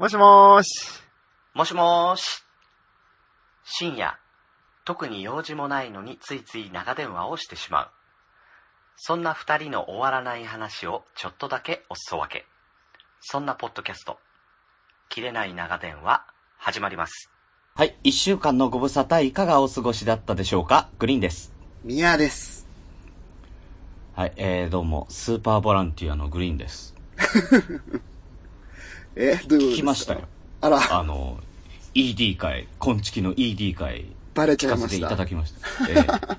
もしもーし。もしもーし。深夜、特に用事もないのについつい長電話をしてしまう。そんな二人の終わらない話をちょっとだけおすそ分け。そんなポッドキャスト、切れない長電話、始まります。はい。一週間のご無沙汰いかがお過ごしだったでしょうか？グリーンです。ミヤです。はい。えー、どうも、スーパーボランティアのグリーンです。え、どういうことですか？聞きましたよ。あら、あの、ED 会、今月の ED 会、バレちゃいました。いただきました。えー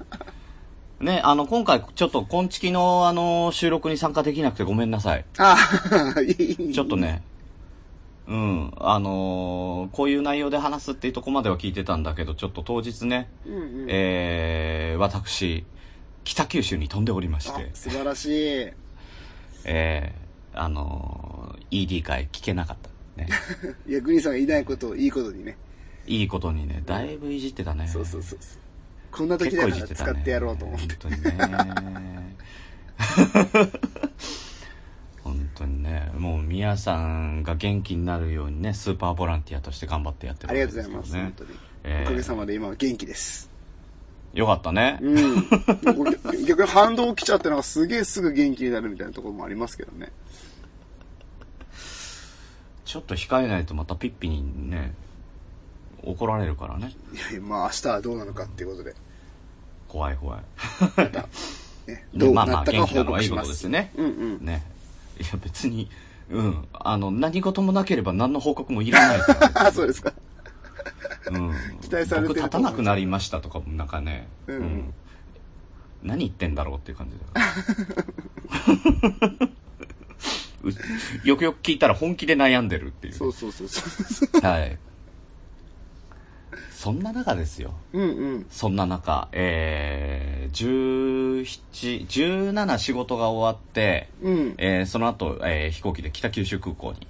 ね、あの、今回、ちょっと、今月の、あの、収録に参加できなくてごめんなさい。あいい。ちょっと。ね、うん、あのーこういう内容で話すっていうとこまでは聞いてたんだけど、ちょっと当日ね、うんうん。えー、私、北九州に飛んでおりましあて、素晴らしい。えー、あのー ED 会聞けなかった。ね。いや、グリーンさんがいないことをいいことにね。いいことにね、だいぶいじってたね。そうそうそうそう。こんな時結だから。使ってやろうと思って。本当にね。本当にね、もう宮さんが元気になるようにね、スーパーボランティアとして頑張ってやってるありがとうございます。ね本当に。えーおかげさまで今は元気です。よかったね。うん。俺逆に反動起きちゃってなんかすげえすぐ元気になるみたいなところもありますけどね。ちょっと控えないとまたピッピにね、怒られるからね。いやいや、まあ明日はどうなのかっていうことで。怖い怖い。ね、ねどうまあまあ元なったか報気なのはいいこ告します。とですよね。うんうん。ね。いや別に、うん。あの、何事もなければ何の報告もいらないから。あ、そうですか。うん。期待されてる僕立たなくなりましたとかもなんかね、うんうん何言ってんだろうっていう感じだから。うよくよく聞いたら本気で悩んでるっていう。そうそうそうそう。はい。そんな中ですよ。うんうん。そんな中、えー、17、17仕事が終わって、うん。えーその後、えー飛行機で北九州空港に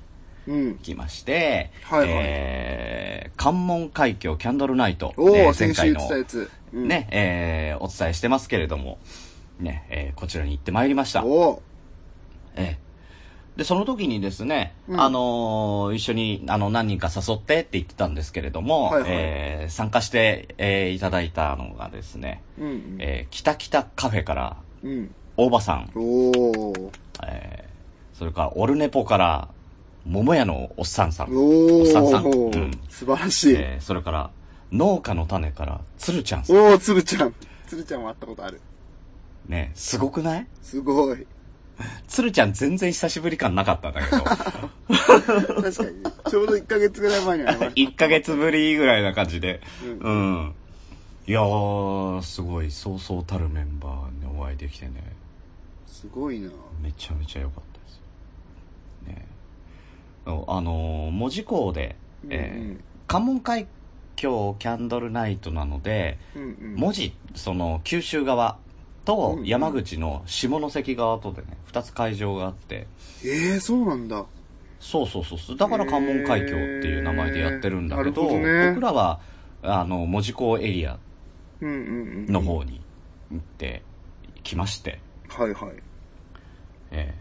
うん。来まして、はいはいえー関門海峡キャンドルナイト、えー先週言ってたの。うん、ね、えーお伝えしてますけれども、ね、えーこちらに行ってまいりました。おお。えーで、その時にですね、うんあのー一緒に、あの、何人か誘ってって言ってたんですけれども、はいはいえー参加して、えーいただいたのがですね、うんうん。えー、北北カフェから、うん。大場さん、おお。えーそれから、オルネポから、桃屋のおっさんさん、おおっさんさんお、うん素晴らしい。えーそれから、農家の種から、つるちゃんさん。おお、つるちゃん。つるちゃんは会ったことある。ね、すごくない？すごい。つるちゃん全然久しぶり感なかったんだけど、確かに。ちょうど1ヶ月ぐらい前に会いまし1ヶ月ぶりぐらいな感じで、ううん。いやー、すごい、そうそうたるメンバーにお会いできてね、た。すごいな。めちゃめちゃ良かったですよ。ねあのー、門司港で、えーうん関門海峡キャンドルナイトなので、うんうん。門司、その、九州側とうんうん山口の下関側とでね、二つ会場があって、ええそうなんだ。そうそうそうそう。だから関門海峡っていう名前でやってるんだけど、へーどね僕らは、あの、門司港エリアうんうんうん。の方に行ってきまして、はいはい。え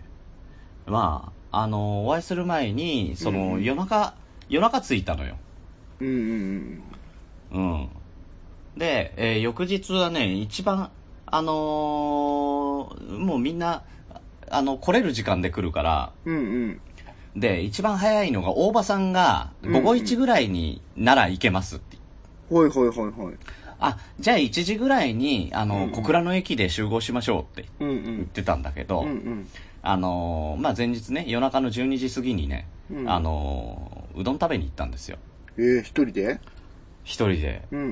えまあ、あの、お会いする前に、その、うん夜中、夜中着いたのよ。うんうんうん。うん。で、えー翌日はね、一番、あのーもうみんな、あの、来れる時間で来るから、うんうん。で、一番早いのが、大場さんが、うん午後1ぐらいになら行けますって。ほいほいほいほい。あ、じゃあ1時ぐらいに、あの、うん小倉の駅で集合しましょうってうんう言っん。てたんだけど、うんうん。あのーまあ、前日ね、夜中の12時過ぎにね、うんあのーうどん食べに行ったんですよ。ええ一人で？一人で。うんうんう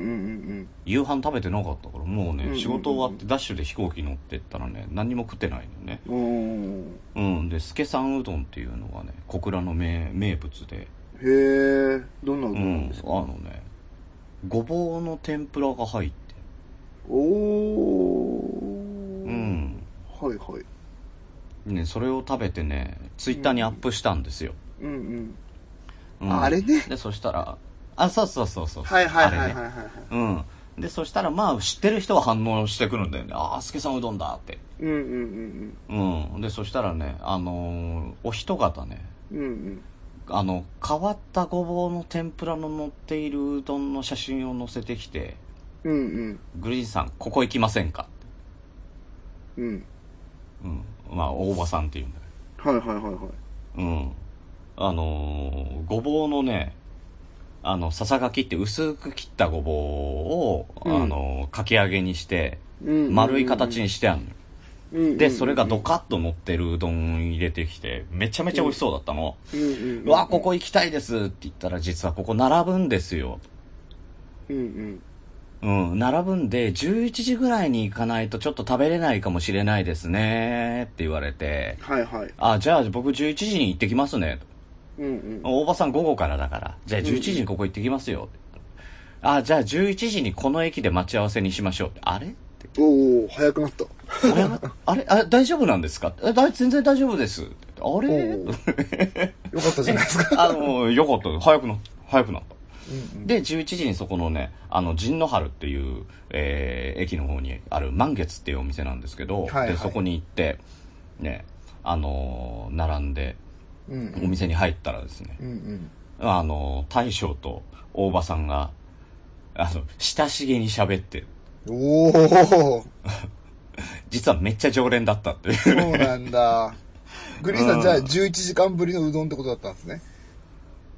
ん夕飯食べてなかったから、もうね、うんうんうん仕事終わってダッシュで飛行機乗ってったらね、何にも食ってないのね。うん。おーうん。で、助さんうどんっていうのがね、小倉の名名物で、へえ、どんなうどうんん、ですか、あのね、ごぼうの天ぷらが入って、おー。うん。はいはい。ね、それを食べてね、ツイッターにアップしたんですよ。うんうん。うんああれねで、そしたら、あ、そうそうそうそう。はいはいはいはいはいはい。うん。で、そしたら、まあ、知ってる人は反応してくるんだよね。ああ、すけさんうどんだって。うんうんうんうん。で、そしたらね、あのーお人方ね、うん。うんうん。あの、変わったごぼうの天ぷらの乗っているうどんの写真を載せてきて、うんうん。グリーンさん、ここ行きませんか？うん。うん。まあ、大場さんっていうんだけはいはいはいはい。ど。うん。あのーごぼうのね、あの、ささがきって薄く切ったごぼうを、うんあのーかき揚げにして、うん丸い形にしてあるのよ。うんうんうんで、それがドカッと乗ってるうどん入れてきて、めちゃめちゃ美味しそうだったの。うんうんうわ、ここ行きたいですって言ったら、実はここ並ぶんですよ。うんうん。うん、並ぶんで、11時ぐらいに行かないとちょっと食べれないかもしれないですねって言われて、はいはい。あ、じゃあ僕11時に行ってきますね。うんうん。大場さん午後からだから、じゃあ11時にここ行ってきますよ。あ、じゃあ11時にこの駅で待ち合わせにしましょう。あれ？おお早くなった。あれ あれ？あ大丈夫なんですか？えだ全然大丈夫です。あれ？よかったじゃないですか。あの、よかった。早くな、早くなった。うんで、11時にそこのね、あの、陣野原っていう、えー駅の方にある満月っていうお店なんですけど、はいはいで、そこに行って、ね、あのー並んで、うんお店に入ったらですね、うんあのー大将と大場さんが、あの、親しげに喋って。おお 実はめっちゃ常連だったっていう。そうなんだ。グリーンさうんん、じゃあ11時間ぶりのうどんってことだったんですね？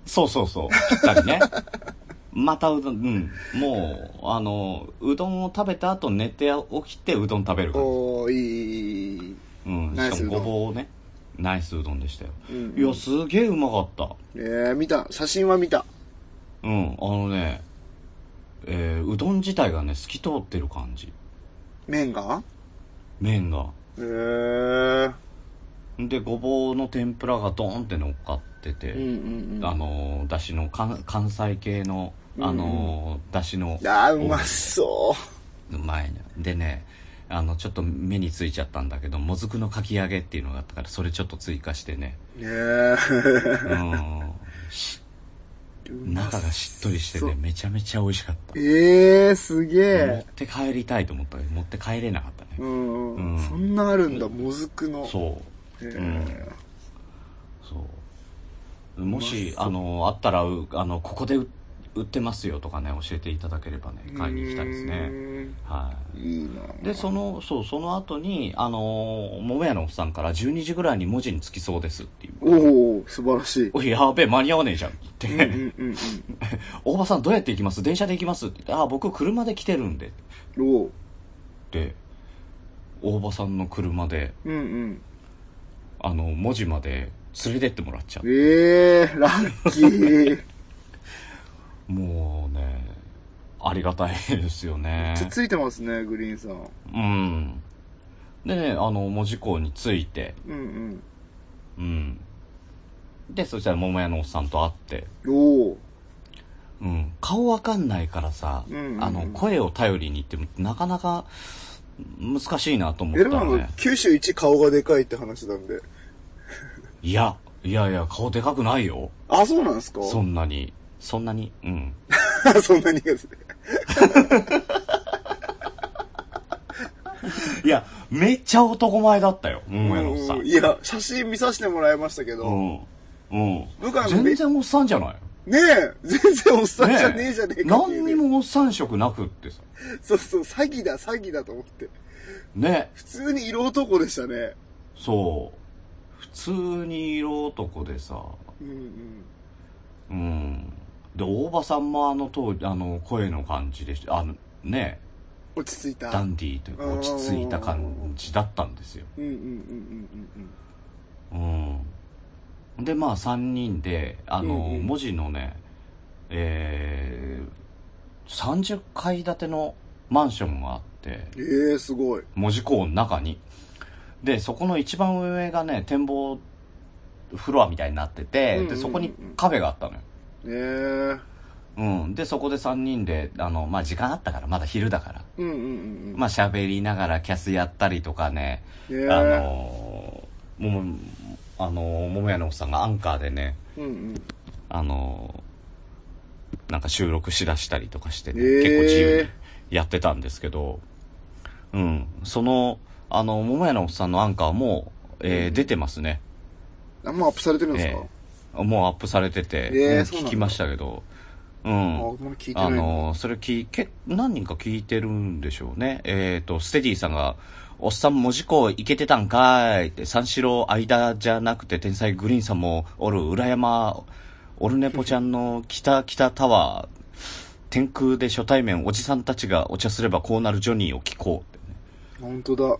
そうそうそう。ぴったりね。またうどん、うん。もう、あの、うどんを食べた後寝て起きてうどん食べる感じ。おー、いい。うん。しかもごぼうね。ナイスうどんでしたよ。うんいや、すげえうまかった。えー、見た。写真は見た。うん。あのね、えー、うどん自体がね、透き通ってる感じ。麺が？麺が。えー。で、ごぼうの天ぷらがドーンって乗っかってて、うんうんうん。あのー、だしの関、関西系の、あのー、だしの、あー、うまそう前に。でね、あの、ちょっと目についちゃったんだけど、もずくのかき揚げっていうのがあったから、それちょっと追加してね。え。うん。し中がしっとりしてて、めちゃめちゃ美味しかった。えー、すげ持っえ。て帰りたいと思ったけど、持って帰れなかったね。うん、うんそんなあるんだ、もずくの。そう。へうんーそう。もし、あの、あったら、うあの、ここで売売ってますよとかね、教えていただければね、買いに行きたいですうね。んはいで、その、そう、その後に、あのー、桃屋のおっさんから12時ぐらいに文字につきそうですっていう。おお素晴らしい。おい、やべえ、間に合わねえじゃんって 大場さんどうやって行きます？電車で行きますって言って、あ、僕車で来てるんで。うん。おおで、大場さんの車で、うんうん。あの、文字まで連れてってもらっちゃう。ええー、ラッキー。もうね、ありがたいですよね。つついてますね、グリーンさん。うん。でね、あの、門司港に着いて、うんうん。で、そしたら桃屋のおっさんと会って、うん。おおうん。顔わかんないからさ、うんうんうんあの、声を頼りに行っても、なかなか難しいなと思ったらね。、九州一顔がでかいって話なんで。いや、いやいや、顔でかくないよ。あ、そうなんですか？そんなに。そんなに？うん。そんなにですね。いや、めっちゃ男前だったよ、桃屋のおっさん。いや、写真見させてもらいましたけど、うん。うん。全然おっさんじゃない？ねえ、全然おっさんじゃねえじゃねえかっていう何にもおっさん色なくってさ。そうそう、詐欺だ、詐欺だと思って。ね。普通に色男でしたね。そう。普通に色男でさ。うんうん。で、大場さんもあの当時、あの、声の感じでした。あの、ね。うん。落ち着いた。ダンディーというか落ち着いた感じだったんですよ。うんうんうんうんうん。で、まあ、3人で、あの、うんうん文字のね、えー、30階建てのマンションがあって、うん。ええー、すごい。文字港の中に。で、そこの一番上がね、展望フロアみたいになってて、うんうんうんで、そこにカフェがあったのよ。ええー。うん。で、そこで3人で、あの、まあ、時間あったから、まだ昼だから。うんうんうんうん。まあ、喋りながらキャスやったりとかね、えー、あのー、もも、あのー、桃屋のおっさんがアンカーでね、うんうん。あのー、なんか収録しだしたりとかしてね、えー結構自由にやってたんですけど、うん。その、あの、桃屋のおっさんのアンカーも、えーうん出てますね。あ、もうアップされてるんですか、えもうアップされてて、うんえー聞きましたけど、うあ、ん。あなの、それ聞い、け何人か聞いてるんでしょうね。えっ、と、ステディさんが、おっさん文字工いけてたんかーいって、三四郎間じゃなくて天才グリーンさんもおる、裏山、オルネポちゃんの北北タワー、天空で初対面おじさんたちがお茶すればこうなるジョニーを聞こうってね。本当だ。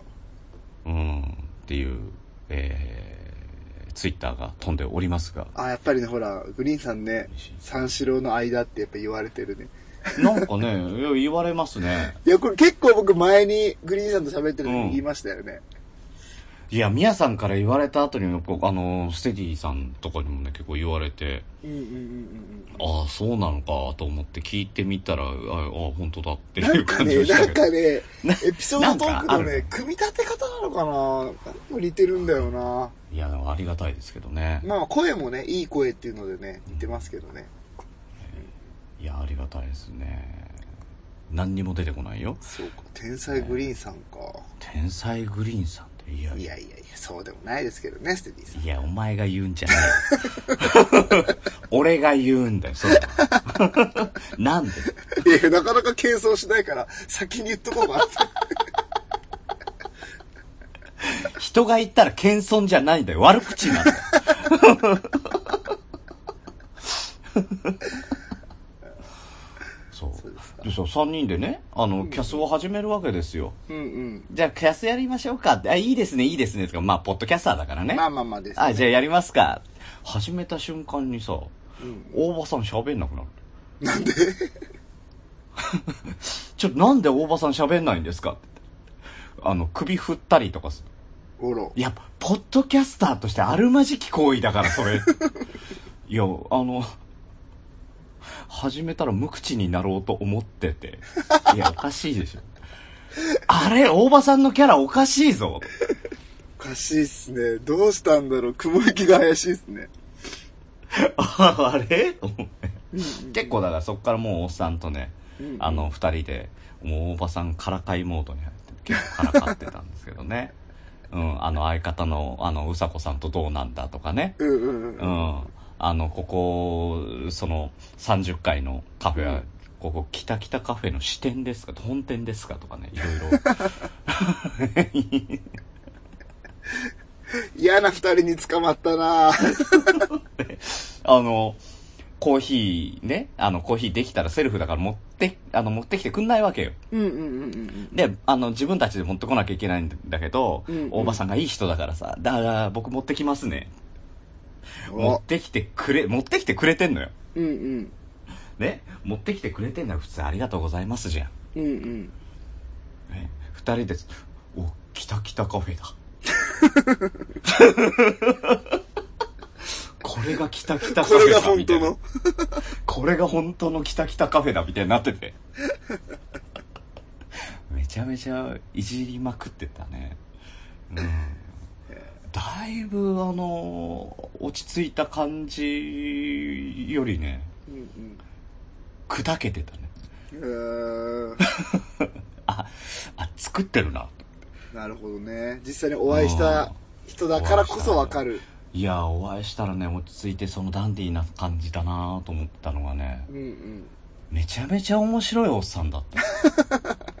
うん、っていう、えー、ツイッターが飛んでおりますが。あ、やっぱりね、ほら、グリーンさんね、三四郎の間ってやっぱ言われてるね。なんかね、言われますね。いや、これ結構僕前にグリーンさんと喋ってる時うんに言いましたよね。いや、ミヤさんから言われた後に、こうあの、ステディさんとかにもね、結構言われて、うんうんうんうんああ、そうなのかと思って聞いてみたら、ああ、本当だってうん。いう感じがした。なんかね、なエピソードトークのね、組み立て方なのかななんか似てるんだよな。いや、でもありがたいですけどね。まあ声もね、いい声っていうのでね、似てますけどね。いや、ありがたいですね。何にも出てこないよ。そうか、天才グリーンさんか。天才グリーンさんいやいや、いやそうでもないですけどね、ステディさん。いや、お前が言うんじゃない。俺が言うんだよ、そう。なんで？いや、なかなか謙遜しないから、先に言っとこうかな。人が言ったら謙遜じゃないんだよ。悪口なんだよ。かでさ、3人でね、あの、キャスを始めるわけですよ。うんうん。じゃあ、キャスやりましょうかって。あ、いいですね、いいですね。とか、まあ、ポッドキャスターだからね。まあまあまあです、ね。あ、じゃあやりますか。始めた瞬間にさ、うん大場さん喋んなくなる。なんで？ちょっとなんで大場さん喋んないんですか？って言って。あの、首振ったりとかすおろ。いや、ポッドキャスターとしてあるまじき行為だから、それ。いや、あの、始めたら無口になろうと思ってて。いや、おかしいでしょ。あれ、大場さんのキャラおかしいぞ。おかしいっすね。どうしたんだろう。雲行きが怪しいっすね。あ あれ？結構だからそっからもうおっさんとね、うんあの、二人で、もう大場さんからかいモードに入って、結構からかってたんですけどね。うん、あの相方の、あの、うさこさんとどうなんだとかね。うんうんうん。うん。あの、ここ、その、30階のカフェは、うんここ、北北カフェの支店ですか？本店ですか？とかね、いろいろ。嫌な二人に捕まったな あの、コーヒーね、あの、コーヒーできたらセルフだから持って、あの、持ってきてくんないわけよ。うんうんうんうんで、あの、自分たちで持ってこなきゃいけないんだけど、うんうん大場さんがいい人だからさ、だから僕持ってきますね。うん。持ってきてくれ、持ってきてくれてんのよ。うんうん。ね？持ってきてくれてんなら普通ありがとうございますじゃん。うんうん。ね、二人です。お、きたきたカフェだ。これがきたきたカフェだ。これが本当の？これが本当のきたきたカフェだみたいになってて。めちゃめちゃいじりまくってたね。うん。だいぶあの、落ち着いた感じよりね、うん砕けてたね。うん。う あ、あ、作ってるな。ーん。なるほどね。実際にお会いした人だからこそわかる。いや、お会いしたらね、落ち着いてそのダンディーな感じだなと思ったのがね、うんうん。めちゃめちゃ面白いおっさんだった。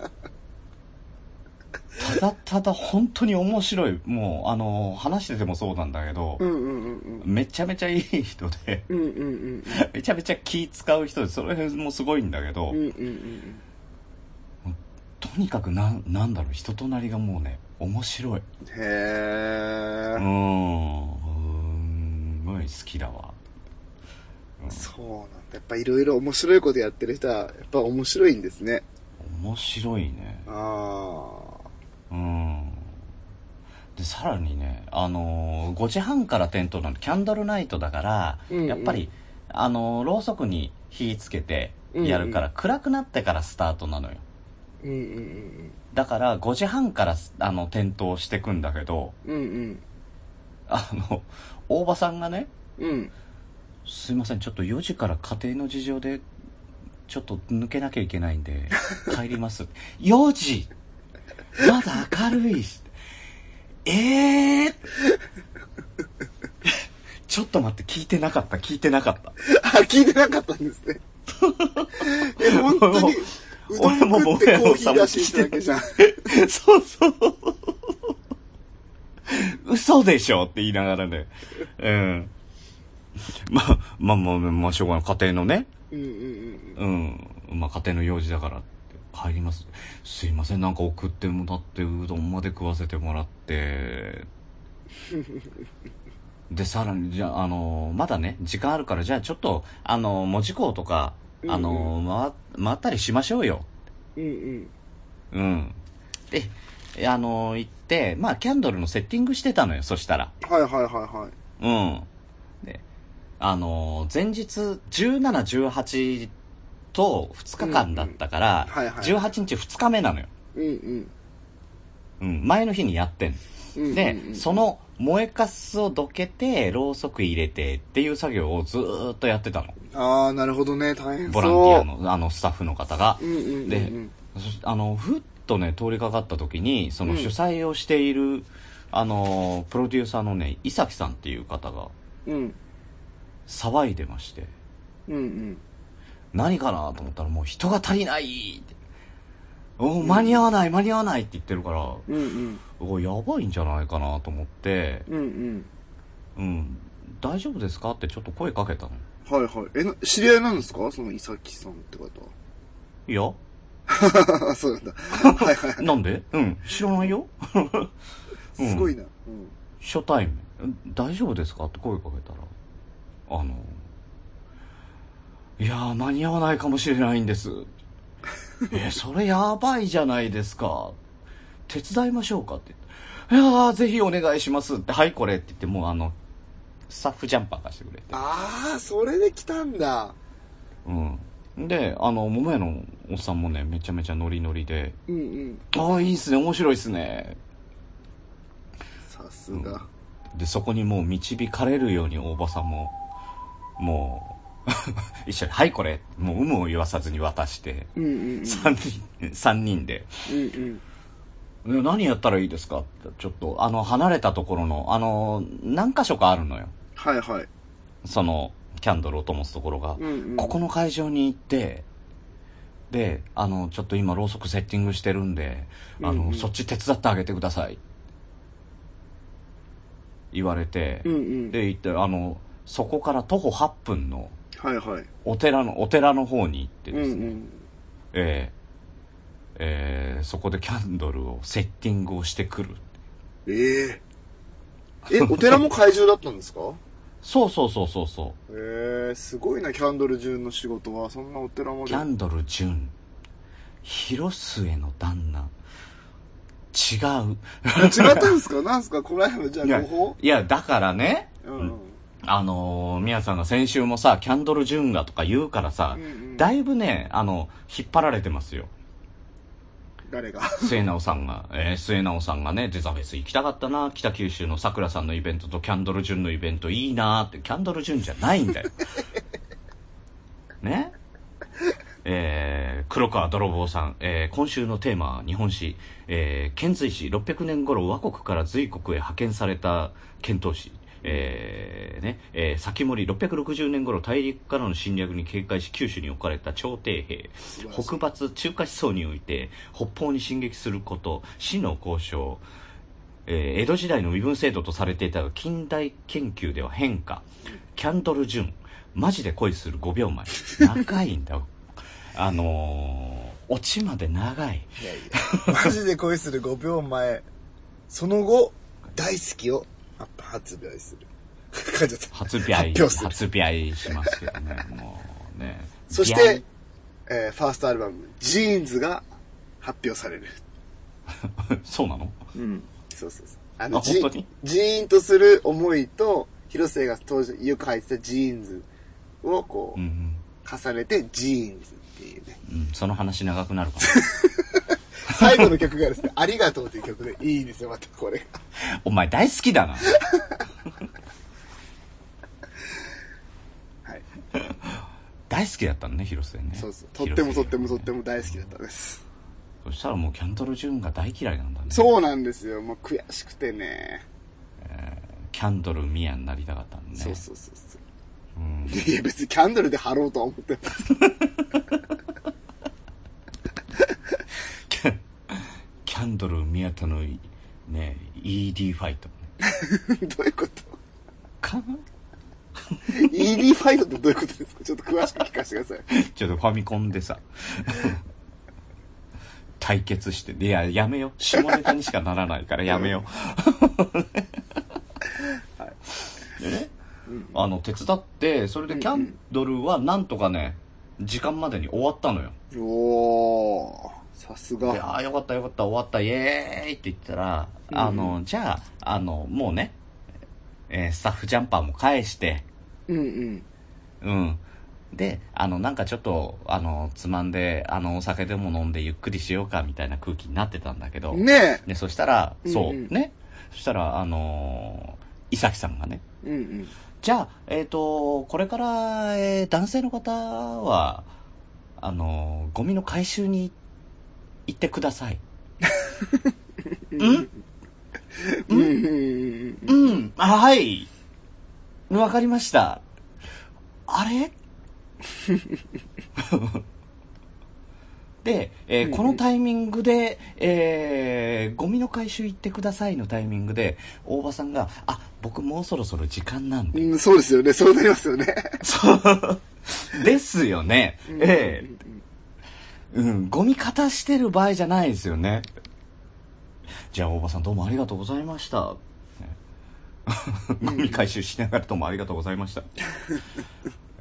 ただただ本当に面白い。もう、あの、話しててもそうなんだけどう、んうんうんうん。めちゃめちゃいい人で、うんうんうんめちゃめちゃ気使う人で、それもすごいんだけどうん。うん、うんうんとにかくなん、なんだろう、人となりがもうね、面白い。うん。へえう。ーん、すごい好きだわ。そうなんだ。やっぱいろいろ面白いことやってる人は、やっぱ面白いんですね。面白いね。あうん。で、さらにね、あのー5時半から点灯なんで、キャンドルナイトだから、うんうんやっぱり、あのーろうそくに火つけてやるから、暗くなってからスタートなのよ。あ。うんうんだから、5時半から、あの、点灯してくんだけど、うん。うんうん。あの、大場さんがね、うん。すいません、ちょっと4時から家庭の事情で、ちょっと抜けなきゃいけないんで、帰ります。4時まだ明るいし。ええー、ちょっと待って、聞いてなかった、聞いてなかった。あ、聞いてなかったんですね。え、本当に、俺も食ってコーヒー出ししただけじゃん。そうそう。嘘でしょって言いながらね。うん。まあ、まあまあ、まあ、しょうがない。家庭のね。うんうんうん。うん。まあ、家庭の用事だから帰ります。すいません、なんか送ってもらって、うどんまで食わせてもらって。で、さらに、じゃあ、あの、まだね、時間あるから、じゃあちょっと、あの、文字工とか、あの、回、回ったりしましょうよ。うんうん。うん。で、あの、行って、まあ、キャンドルのセッティングしてたのよ、そしたら。はいはいはいはい。うん。で、あの、前日、17、18と2日間だったから、うんうんはいはい18日2日目なのよ。うんうん。うん、前の日にやってんの。うんうんうんで、その燃えかすをどけて、ろうそく入れてっていう作業をずーっとやってたの。ああ、なるほどね。大変そう。ボランティアの、あの、スタッフの方が。うんうんうんうん。で、あの、ふっとね、通りかかった時に、そのうん主催をしている、あの、プロデューサーのね、伊崎さんっていう方がうん。騒いでまして、うんうん。何かなと思ったらもう人が足りないって。お間に合わない、間に合わないって言ってるから、うんうん。おやばいんじゃないかなと思って、うんうん。うん、大丈夫ですかってちょっと声かけたの。はいはい。え、な知り合いなんですか？その伊崎さんって方いや、は。そうなんだ。はいはい。なんで？うん、知らないよ。う んすごいな。うん。初対面。大丈夫ですか？って声かけたら、あの、いやー、間に合わないかもしれないんです。え、それやばいじゃないですか。手伝いましょうかって。いやー、ぜひお願いしますって、はい、これって言って、もうあの、スタッフジャンパー貸してくれて。ああ、それで来たんだ。うん。で、あの、桃屋のおっさんもね、めちゃめちゃノリノリで、うんうん。ああ、いいっすね、面白いっすね。さすが。で、そこにもう導かれるように大場さんも、もう、一緒に、はい、これ、もう有無を言わさずに渡して、うんうんうん。三人、三人で、うんうん。ね何やったらいいですか？って、ちょっと、あの、離れたところの、あの、何箇所かあるのよ。はいはい。その、キャンドルを灯すところが。うんうん。ここの会場に行って、で、あの、ちょっと今ろうそくセッティングしてるんで、あの、うんうんそっち手伝ってあげてください。言われて、うんうん。で、行って、あの、そこから徒歩8分のはいはい。お寺の、お寺の方に行ってうんですね、うん。えーえーそこでキャンドルをセッティングをしてくる。えええ、お寺も怪獣だったんですか？そうそうそうそうそええすごいな、キャンドル中の仕事は。そんなお寺まう。で。キャンドル純、広末の旦那、違う。違ったんですか？なんすか？この辺の、じゃあ、いや誤報いや、だからね、うんうん。あのー、宮さんが先週もさ、キャンドル純がとか言うからさ、うんうん。だいぶね、あの、引っ張られてますよ。誰が？末直さんが、えー、末直さんがね、デザフェス行きたかったな、北九州の桜さんのイベントとキャンドル純のイベントいいなって、キャンドル純じゃないんだよ。ね？えー、黒川泥棒さん、えー、今週のテーマは日本史、えー、遣隋使600年頃倭国から隋国へ派遣された遣唐使、えーね、えー、先森660年頃大陸からの侵略に警戒し九州に置かれた朝廷兵、北伐中華思想において北方に進撃すること、死の交渉、えー江戸時代の身分制度とされていたが近代研究では変化、キャンドル純、マジで恋する5秒前。長いんだ。あのー、オチまで長い。いやいや、マジで恋する5秒前。その後、大好きを発売 する。発表する発売しますけどね、もうね。そして、えーファーストアルバム、ジーンズが発表される。そうなの？うん。そうそうそう。あの、あジジーンとする思いと、広末が当時よく履いてたジーンズをこう、うん重ねてジーンズっていうね。うん。うん、その話長くなるかも。最後の曲がですね、ありがとうという曲でいいですよ、またこれが。お前大好きだな。はい。大好きだったのね、広末ね。そうそう。とってもとってもとっても大好きだったんです。そしたらもうキャンドル・ジュンが大嫌いなんだね。そうなんですよ。もう悔しくてね。キャンドルミヤになりたかったんでね。そうそうそうそう。うん。いや、別にキャンドルで貼ろうとは思ってない。キ ャキャンドル宮田のね、ED ファイト。どういうこと？か ?ED ファイトってどういうことですか？ちょっと詳しく聞かせてください。ちょっとファミコンでさ、対決して、いや、やめよ。下ネタにしかならないからやめよ。でね、あの、手伝って、それでキャンドルはなんとかね、時間までに終わったのよ。おー、さすで、が。ああ、よかったよかった、終わった、イエーイって言ったら、あの、じゃあ、あの、もうね、えースタッフジャンパーも返して、うんうん。うん。で、あの、なんかちょっと、あの、つまんで、あの、お酒でも飲んでゆっくりしようか、みたいな空気になってたんだけど、ねで、そしたら、そう、うんうんね。そしたら、あのー、伊崎さんがね、え。うんうん。じゃあ、えっ、と、これから、えー男性の方は、あのーゴミの回収に行ってください。ん？うん？うん？はい。わかりました。あれ？で、えーこのタイミングで、えーゴミの回収行ってくださいのタイミングで、大場さんが、あ、僕もうそろそろ時間なんで。うん、そうですよね。そうなりますよね。そう。ですよね。ええうん、ゴミ片してる場合じゃないですよね。じゃあ、大場さんどうもありがとうございました。ね ゴミ回収しながらどうもありがとうございました。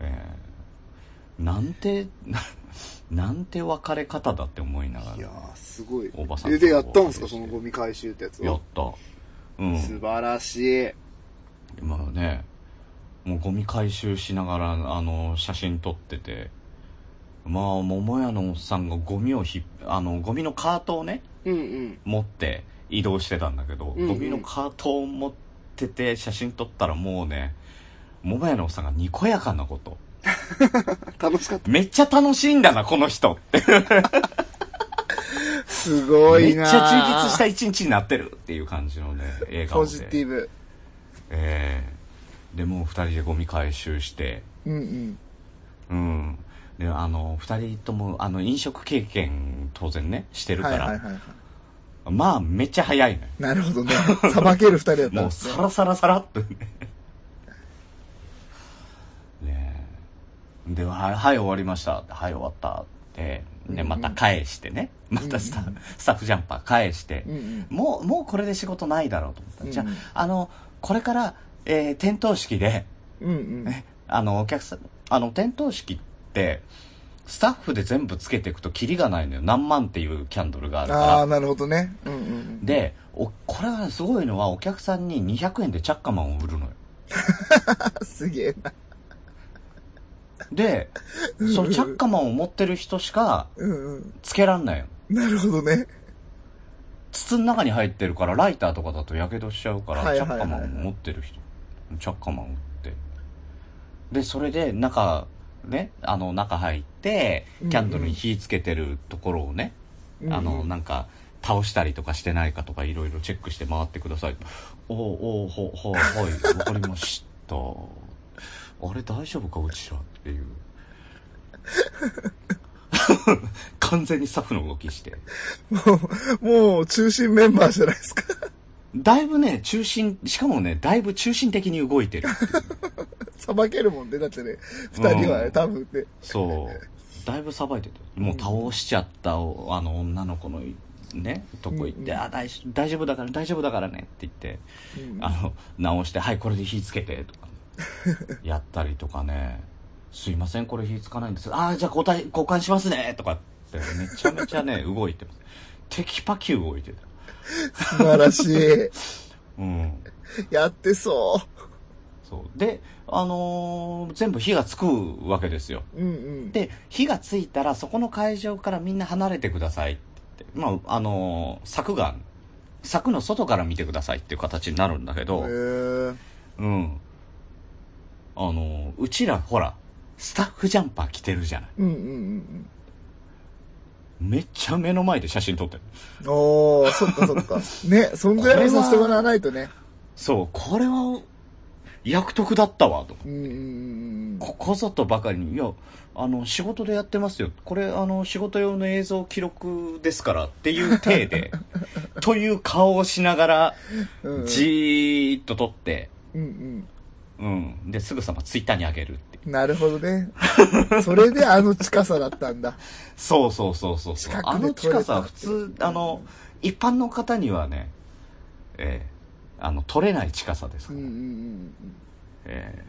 ええなんて、な なんて別れ方だって思いながらいやー、すごい。おばさんえ、で、やったんですか？そのゴミ回収ってやつは？やった。うん。素晴らしい。まあね、もうゴミ回収しながら、あの、写真撮ってて、まあ、桃屋のおっさんがゴミをひっ、あの、ゴミのカートをね、うんうん。持って移動してたんだけど、うんうんゴミのカートを持ってて写真撮ったらもうね、桃屋のおっさんがにこやかなこと。楽しかった。めっちゃ楽しいんだな、この人って。すごめっちゃ充実した一日になってるっていう感じのね、映画ポで。ジティブ。ええで、もう二人でゴミ回収して、うんうん。うん。で、あの、二人とも、あの、飲食経験、当然ね、してるから、はいはいはいはい。まあ、めっちゃ早いのよ。なるほどね。さばける二人だったんもう、ですね サラサラサラっとね。ねえで、はい、はい、終わりました。はい、終わった。って、で、また返してね。またスタ,、スタッフジャンパー返して、うんうん。もう、もうこれで仕事ないだろうと思った。うんうんじゃあ、あの、これから、えー点灯式で、うんうん。ね、あの、お客さん、あの、点灯式って、スタッフで全部つけていくとキリがないのよ。何万っていうキャンドルがあるああ、から。なるほどね。うんうん。で、お、これはすごいのはお客さんに200円でチャッカマンを売るのよ。すげえな。で、そのチャッカマンを持ってる人しかうんうん。つけらんないよ。なるほどね。筒の中に入ってるから、ライターとかだと火傷しちゃうから、はいはいはいチャッカマンを持ってる人、チャッカマンを売って。で、それで中、ね、あの、中入って、キャンドルに火つけてるところをね、うんうんあの、なんか、倒したりとかしてないかとかいろいろチェックして回ってください。おおおほ、ほ、はい、わかりました。あれ大丈夫かうちらっていう。完全にスタッフの動きして。もう、もう中心メンバーじゃないですか。だいぶね、中心、しかもね、だいぶ中心的に動いてる。さばけるもんね。だってね、二人はね、うん多分ね。そう。だいぶさばいてて。もう倒しちゃった、あの、女の子の、ね、とこ行って、うんうんあ大丈夫、大丈夫だから、大丈夫だからねって言って、うんあの、直して、はい、これで火つけて、とか、やったりとかね、すいません、これ火つかないんです。ああ、じゃあ交代、交換しますね、とかって、めちゃめちゃね、動いてます。テキパキ動いてた。素晴らしい。うん。やってそそう。で、あのー全部火がつくわけですよ。う。うんうん。で、火がついたら、そこの会場からみんな離れてくださいって。まあ、あのー柵が、柵の外から見てくださいっていう形になるんだけへど、ーうん。あのーうちら、ほら、スタッフジャンパー着てるじゃない。うんうんうんめっちゃ目の前で写真撮ってる。うん。おー、そっかそっか。ね、そんぐらいはさせてもらわないとね。そう、これは、役得だったわ、と。うんうんうんここぞとばかりに、いや、あの、仕事でやってますよ。これ、あの、仕事用の映像記録ですからっていう体で、という顔をしながら、うんうん。じーっと撮って、うんうん。で、すぐさまツイッターに上げるっ。なるほどね。それであの近さだったんだ。そうそうそうそうそう。あの近さは普通、あの、一般の方にはね、ええあの、撮れない近さですから。うんうんうんえ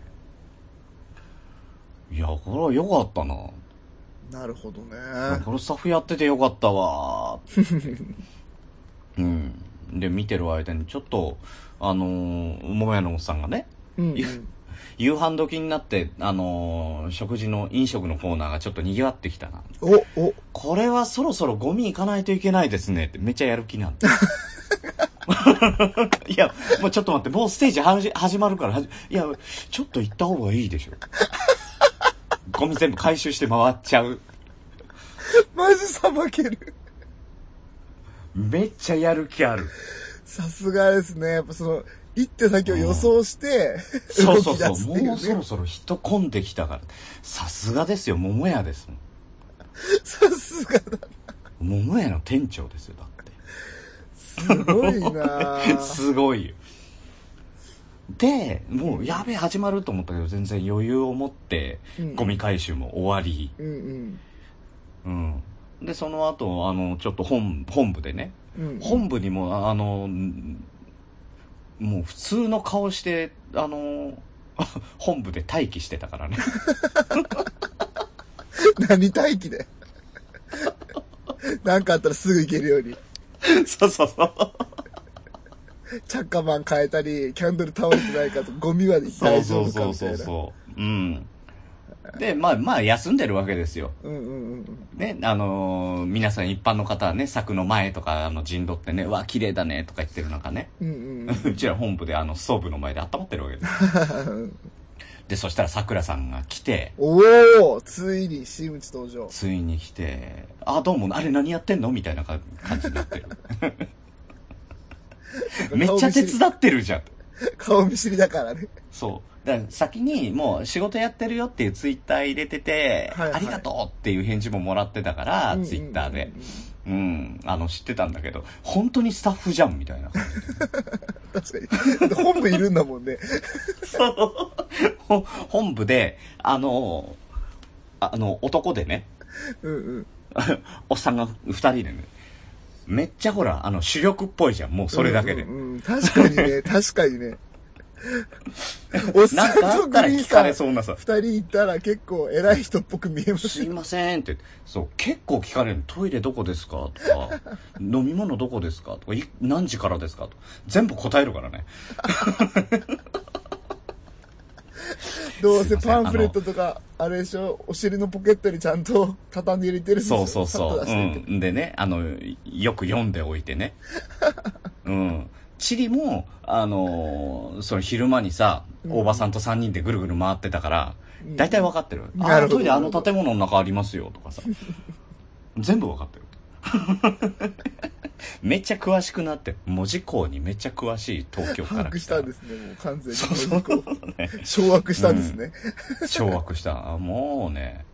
えいや、これは良かったな。うん。なるほどね。これスタッフやっててよかったわ。うん。で、見てる間にちょっと、あのー、桃屋のおっさんがね、うんうん。夕飯時になって、あのー食事の飲食のコーナーがちょっと賑わってきたな。お、お、これはそろそろゴミ行かないといけないですねってめっちゃやる気なんだ。いや、もうちょっと待って、もうステージはじ始まるからいや、ちょっと行った方がいいでしょ。ゴミ全部回収して回っちゃう。マジさばける。めっちゃやる気ある。さすがですね。やっぱその、行って先を予想して、そうそうそう。もうそろそろ人混んできたから。さすがですよ、桃屋ですもん。さすがだ。桃屋の店長ですよ、だって。すごいなぁ すごいよ。で、もうやべえ始まると思ったけど全然余裕を持ってうんゴミ回収も終わり、うんうん。で、その後、あの、ちょっと本、本部でね、うん。うん。本部にも、あの、んもう普通の顔して、あの、本部で待機してたからね。何待機で？なんかあったらすぐ行けるように。そうそうそう。着火板変えたり、キャンドル倒れてないかと、ゴミはそう大丈そう夫かそうそうみたいな。そう。うん。で、まあまあ休んでるわけですよ。うんうんうんね、あのー皆さん一般の方はね、柵の前とか、あの、陣取ってね、うわ、綺麗だね、とか言ってる中ね、うん。うんうん うちら本部であの、ストーブの前で温まってるわけです。うん。で、そしたら桜さんが来て、おおついに真打ち登場。ついに来て、あ、どうも、あれ何やってんの？みたいな感感じになってる。めっちゃ手伝ってるじゃん。顔見知りだからね。そう。だから先にもう仕事やってるよっていうツイッター入れてて、はいはいありがとうっていう返事ももらってたから、うんツイッターで。うん、あの、知ってたんだけど、本当にスタッフじゃんみたいな感じで。確かに。本部いるんだもんね。そう。ほ本部で、あの、あの、男でね、うんうん。おっさんが二人でね、めっちゃほら、あの、主力っぽいじゃん、もうそれだけで。うんうんうん確かにね、確かにね。おっさなんとグリーンさんれそうなさ。二人いたら結構偉い人っぽく見えますすいよ。ませんって。そう、結構聞かれるの。トイレどこですかとか、飲み物どこですかとか、い何時からですかと全部答えるからね。どうせパンフレットとか、あれでしょ、お尻のポケットにちゃんと畳んで入れてる。そうそうそう。うん。でね、あの、よく読んでおいてね。うん。チリも、あのーその昼間にさ、うん大場さんと3人でぐるぐる回ってたから、うん大体分かってる。あのトイレあの建物の中ありますよ、とかさ。全部分かってる。めっちゃ詳しくなって、文字工にめっちゃ詳しい東京か把握ら来したたんですね、もう完全に。そうそうこう掌握したんですね。掌握した。あもうね、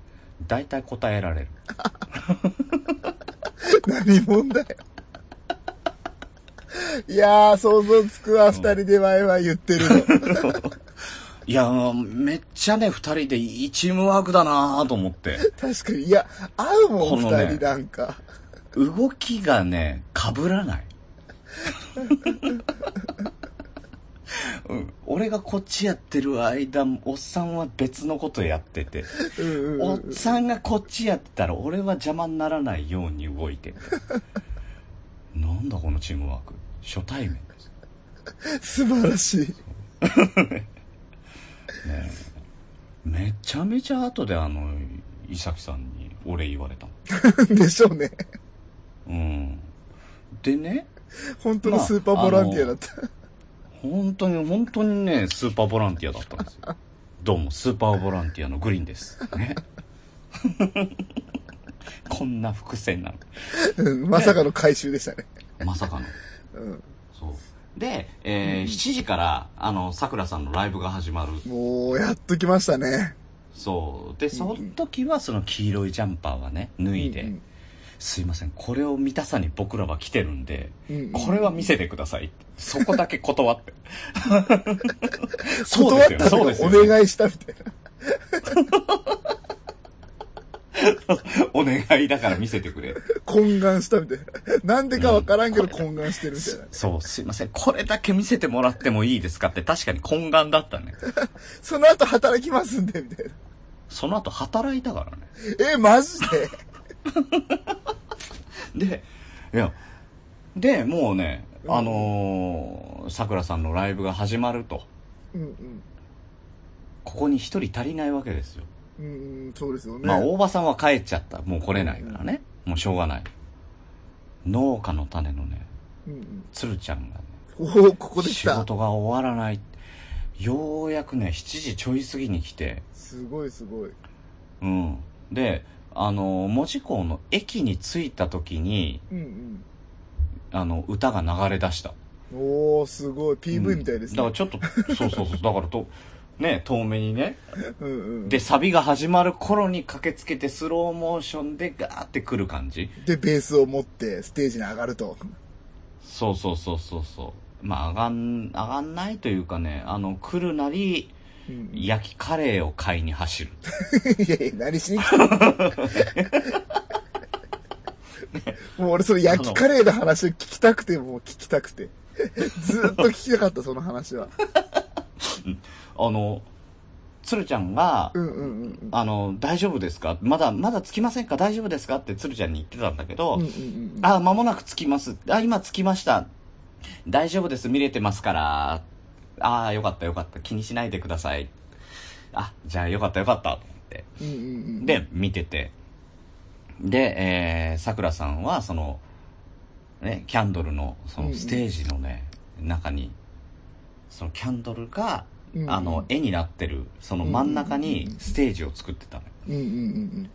大体答えられる。何者だよ。いやー、想像つくわ、二人でワイワイ言ってるの。いや、めっちゃね、二人でいいチームワークだなと思って。確かに。いや、合うもん、このね二人なんか。動きがね、被らない。うん、俺がこっちやってる間、おっさんは別のことやってて、うんうんおっうん。さんがこっちやってたら俺は邪魔にならないように動いてて。なんだこのチームワーク。初対面です。素晴らしい。ねえめちゃめちゃ後であの、伊崎さんにお礼言われたの。でしょうね。うん。でね、本当のスーパーボランティアだった。本当に、本当にね、スーパーボランティアだったんですよ。どうも、スーパーボランティアのグリーンです。ね。こんな伏線なうんまさかの回収でしたね。の。まさかの。うん。そう。で、えー7時から、あの、桜さんのライブが始まる。もう、やっと来ましたね。そう。で、その時はその黄色いジャンパーはね、脱いで、うんすいません、これを見たさに僕らは来てるんで、うんうんこれは見せてください。そこだけ断って。そうですよ、断ったのそうですよ。お願いしたみたいな。お願いだから見せてくれ。懇願したみたいな。なんでかわからんけど懇願してるみたいな。そう、すいません、これだけ見せてもらってもいいですか？って確かに懇願だったね。その後働きますんで、みたいな。その後働いたからね。え、マジで？で、いや、で、もうね、うんあのー、桜さんのライブが始まると、うんうん。ここに一人足りないわけですよ。うんうん、そうですよね。まあ、大場さんは帰っちゃった。もう来れないからね。もうしょうがない。農家の種のね、うんうん。鶴ちゃんがね、おお、ここで来仕た。事が終わらない。ようやくね、7時ちょい過ぎに来て、すごいすごい。うん。で、あの、門司港の駅に着いた時に、うんあの、歌が流れ出した。うん。おおすごい。PV みたいですね。だからちょっと、そうそうそう。だからと、ね、遠目にね。うんうん。で、サビが始まる頃に駆けつけてスローモーションでガーって来る感じ。で、ベースを持ってステージに上がると。そうそうそうそうそう。まあ、上がん、上がんないというかね、あの、来るなり、うんうん焼きカレーを買いに走る。いやいや、何しに？来たのもう俺その焼きカレーの話を聞きたくて、もう聞きたくて。ずーっと聞きたかった、その話は。あの、鶴ちゃんが、うんうんうんあの、大丈夫ですか？まだ、まだ着きませんか？大丈夫ですか？って鶴ちゃんに言ってたんだけど、うん。うんうんうん。あ、間もなく着きます。あ、今着きました。大丈夫です。見れてますから。ああ、よかったよかった。気にしないでください。あ、じゃあよかったよかった。と思って。うんうんうん。で、見てて。で、えー、桜さんは、その、ね、キャンドルの、そうんうんのステージのね、中に、そのキャンドルが、うんうんあの、絵になってる、その真ん中うんうんうんうんにステージを作ってたのよ。うんうんうんう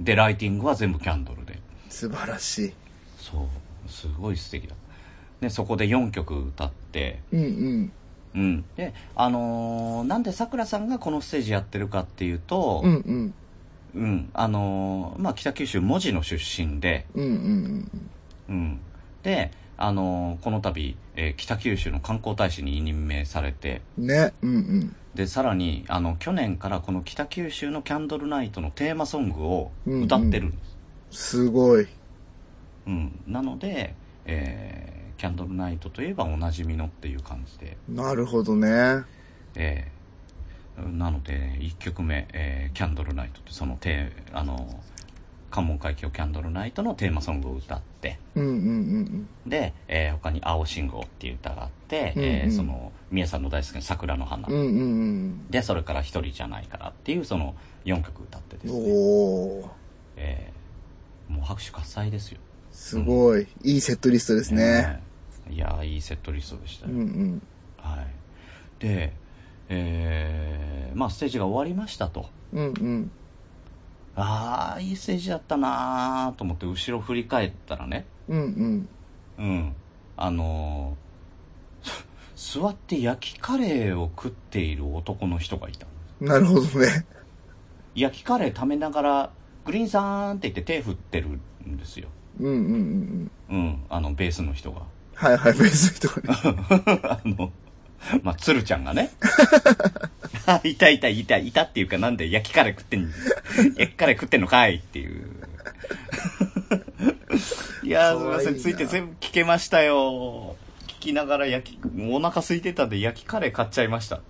ん。で、ライティングは全部キャンドルで。素晴らしい。そう、すごい素敵だ。で、そこで4曲歌って、うんうん。うん。で、あのーなんで桜さんがこのステージやってるかっていうと、うんうん。うん、あのーまあ、北九州門司の出身で、うんうんうん。うん。で、あのーこの度、えー北九州の観光大使に任命されて、ね。うんうん。で、さらに、あの、去年からこの北九州のキャンドルナイトのテーマソングを歌ってるんです。すごい。うん、なので、えーキャンドルナイトといえばおなじみのっていう感じで、なるほどね。えーなので、1曲目、えーキャンドルナイトって、そのテー、あの、関門海峡キャンドルナイトのテーマソングを歌って、うんうんうんで、えー他に青信号っていう歌があって、うんうんえーその、宮さんの大好きな桜の花。うん。うんうんうん。で、それから一人じゃないからっていう、その4曲歌ってですね、おー。えーもう拍手喝采ですよ。すごい。いいセットリストですね。えーいやーいいセットリストでしたうよんうん。はい。で、えーまあステージが終わりましたと。うんうん。ああ、いいステージだったなーと思って後ろ振り返ったらね、うんうん。うん。あのー 座って焼きカレーを食っている男の人がいた。なるほどね。焼きカレー食べながら、グリーンさんって言って手振ってるんですよ。うんうんうんうん。うん。あの、ベースの人が。はいはい、ベースの人がね。あの、まあ、鶴ちゃんがね。あ、いたいたいたいたっていうかなんで焼きカレー食ってん、焼きカレー食ってんのかいっていう。いやー、すいません。ついて全部聞けましたよ。聞きながら焼き、お腹空いてたんで焼きカレー買っちゃいました。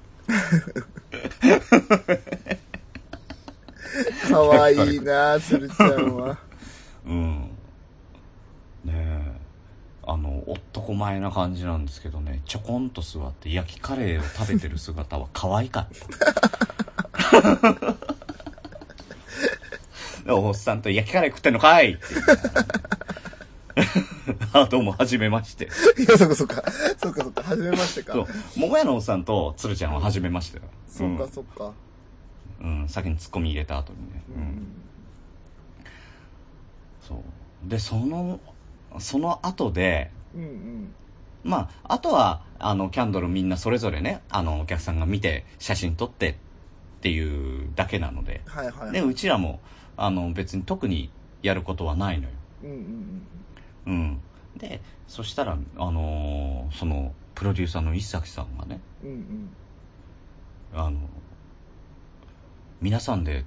かわいいな鶴ちゃんは。うん。ねえ。あの、男前な感じなんですけどね、ちょこんと座って焼きカレーを食べてる姿は 可愛かった。おっさんと焼きカレー食ってんのかいって あ、どうも、はじめまして。いや、そっかそっか。そっかそっか。はじめましてか。そう、桃屋のおっさんと鶴ちゃんははじめましてよ。そっかそっか。うん。うん、先にツッコミ入れた後にね。ううんん。そう。で、その、その後で、うんうん。まあ、あとは、あの、キャンドルみんなそれぞれね、あの、お客さんが見て、写真撮ってっていうだけなので、はいはいはい。で、うちらも、あの、別に特にやることはないのよ。うんうんうん。で、そしたら、あのーその、プロデューサーの石崎さんがね、うん。うんあの、皆さんで、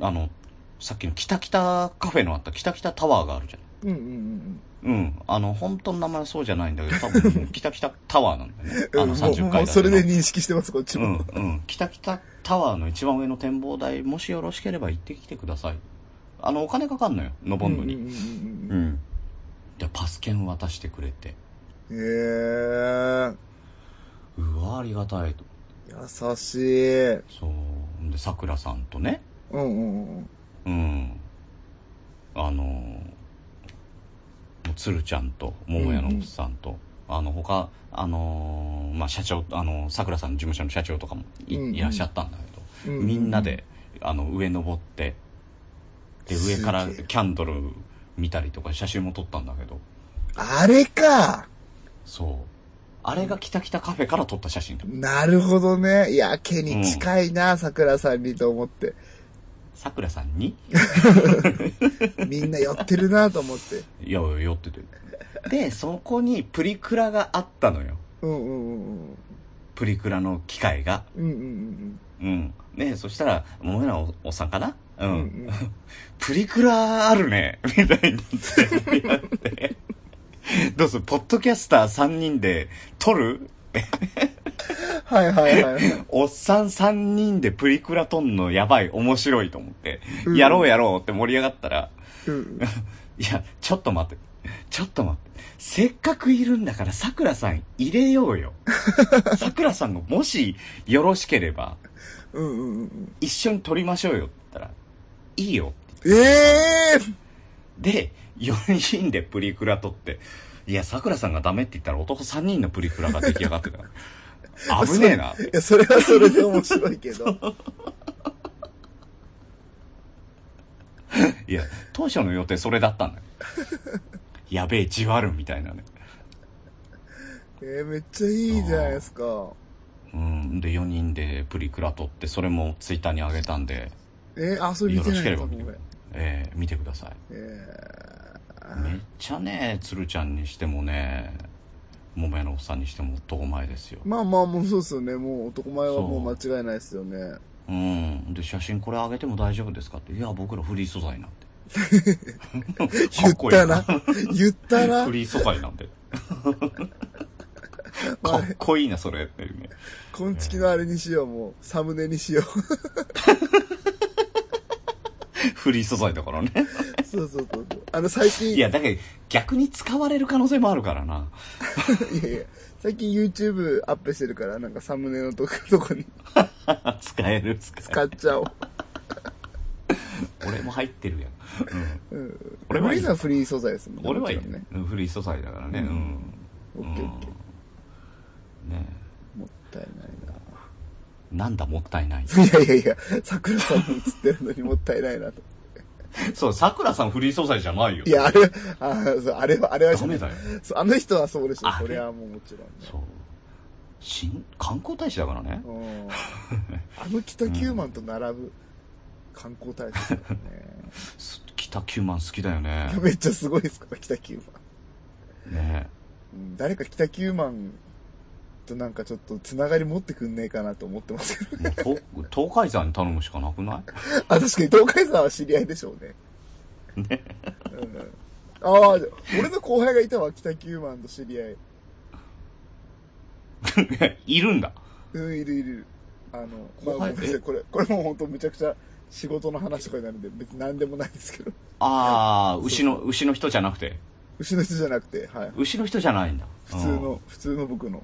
あの、さっきの北北カフェのあった北北タワーがあるじゃん。うん。うんうんうん。あの、本当の名前はそうじゃないんだけど、多分、北北タワーなんだよね。うん。あのもう30もう階それで認識してます、こっちの。も。うん、うん。北北タワーの一番上の展望台、もしよろしければ行ってきてください。あの、お金かかんのよ、登んのに。うんうんうんううんん。で、パス券渡してくれて。うん。へえ。うわ、ありがたいと。優しい。そう。で、さくらさんとね、うんうんうん。うん。あのもう鶴ちゃんと、桃屋のおっさんと、あの、他、あのーまあ、社長、あの、桜さんの事務所の社長とかもい,、うんうんいらっしゃったんだけど、うんうんみんなで、あの、上登って、で、上からキャンドル見たりとか写真も撮ったんだけど、あれか。そう。あれが北北カフェから撮った写真だ。なるほどね。いや、毛に近いな、桜さんにと思って。桜さんに？みんな寄ってるなと思って。いや、寄ってて。で、そこにプリクラがあったのよ。うんうんうんうん。プリクラの機械が。うんうんうんうん。ねそしたら、もめなおおっさんかな？うん。うん。うんうん プリクラあるねみたいになって。どうする？ポッドキャスター3人で撮る？はいはいはいはい。おっさん3人でプリクラ撮んのやばい、面白いと思って、うんやろうやろうって盛り上がったら、うん いや、ちょっと待って。ちょっと待って。せっかくいるんだから、桜さん入れようよ。桜さんがもしよろしければ、うんうんうん。一緒に撮りましょうよって言ったら、いいよ。ええで、4人でプリクラ撮って、いや、桜さんがダメって言ったら男3人のプリクラが出来上がってた。危ねえな。いや、それはそれで面白いけど。いや、当初の予定それだったんだよ。やべえ、じわるみたいなね。えー、めっちゃいいじゃないですか。うん。で、4人でプリクラ撮って、それもツイッターに上げたんで、えー、あ、それ見よろしければ見てくだえー見てください。えめっちゃね、鶴ちゃんにしてもね、桃屋のおっさんにしても男前ですよー。まあまあ、もうそうですよね。もう男前はもう間違いないですよね。うん。で、写真これ上げても大丈夫ですかって。いや、僕らフリー素材なんで。言ったな。言ったなフ。リー素材なんで。まあかっこいいな、それっていうね。こんちきのあれにしよう、もう。サムネにしよ フリー素材だからね。う。そうそうそう。あの、最近、いや、だけど逆に使われる可能性もあるからな。いやいや、最近 YouTube アップしてるから、なんかサムネのとことこに 使える、使える。使っちゃおう。俺も入ってるやん。うん。うん。俺はいいフフリー素材ですもんね。俺はいいね。うんフリー素材だからね。うん。オッケーオッケうんねー。もったいないなんだもったいない。な。いやいやいや、桜さんも映ってるのにもったいないなと。そう、桜さんフリー素材じゃないよ。いや、あれ、あそうあれは、あれはダメだよ。そうあの人はそうでしょあ。れ？それはもうもちろんね。そう。新、観光大使だからね。うん あの北九万と並ぶ観光大使ですからね。す 北九万好きだよね。めっちゃすごいですから、北九万。ねうん誰か北九万となんかちょっとつながり持ってくんねえかなと思ってますけど。もう東東海山に頼むしかなくない？あ、確かに東海山は知り合いでしょうね。ね。うん、ああ、俺の後輩がいたわ、北九万と知り合い。いるんだ。うん、いるいる。あの、まあ、ごめんなさいこれ、これもう本当めちゃくちゃ仕事の話とかになるんで、別に何でもないですけど。ああ、牛の、牛の人じゃなくて。牛の人じゃなくて、はい。牛の人じゃないんだ。普通の、普通の僕の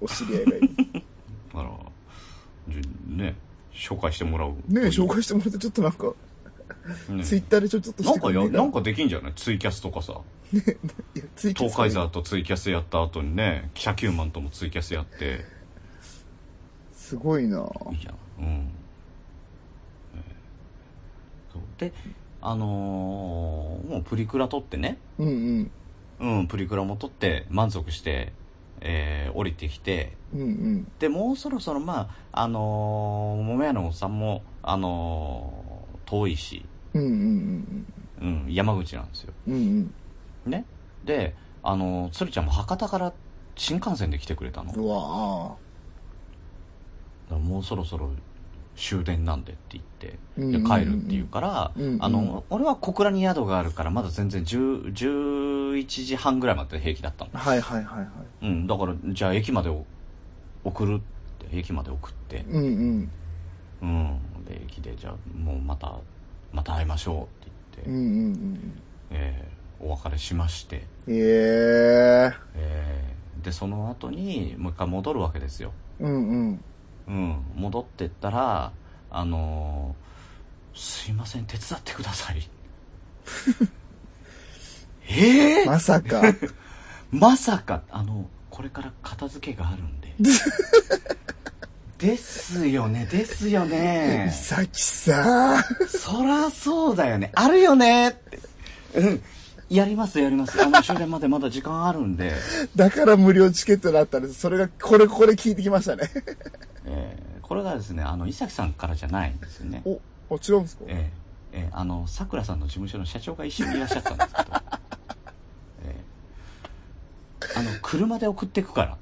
お知り合いがいる。うん。あら、じゃね、紹介してもらう。ねえ、紹介してもらってちょっとなんか、ねツイッターでちょっとしなんかや、てくれねえかなんかできんじゃない？ツイキャスとかさ。いやツイキャス東海沢とツイキャスやった後にね、北九万ともツイキャスやって、すごいないいじゃん。うん。で、あのーもうプリクラ撮ってね、うんうん。うん、プリクラも撮って満足して、えー降りてきて、うんうん。で、もうそろそろ、まあ、あのー桃屋のおっさんも、あのー遠いし、うんうんうん、山口なんですよ。うんうん。ね？で、あのー鶴ちゃんも博多から新幹線で来てくれたの。うん。うわもうそろそろ終電なんでって言って、帰るって言うから、うんうんあの、俺は小倉に宿があるから、まだ全然10 11時半ぐらいまで平気だったのあ。。はいはいはいはい。うん、だから、じゃあ駅までお送るって、駅まで送って、うんうん。うん、で、駅で、じゃあもうまた、また会いましょうって言って、うんうんうん。えーお別れしまして、えええーで、その後に、もう一回戻るわけですよ。うんうん。うん、戻ってったら、あのーすいません、手伝ってください。ええまさか。まさか、あの、これから片付けがあるんで。ですよね、ですよね。さきさそらそうだよね。あるよねって。うん。やります、やります。あの終電までまだ時間あるんで。だから無料チケットだったんです。それが、これ、これ聞いてきましたね。えーこれがですね、あの、伊崎さんからじゃないんですよね。お、お、違うんですか？ええええあの、桜さんの事務所の社長が一緒にいらっしゃったんですけど、ええあの、車で送ってくから。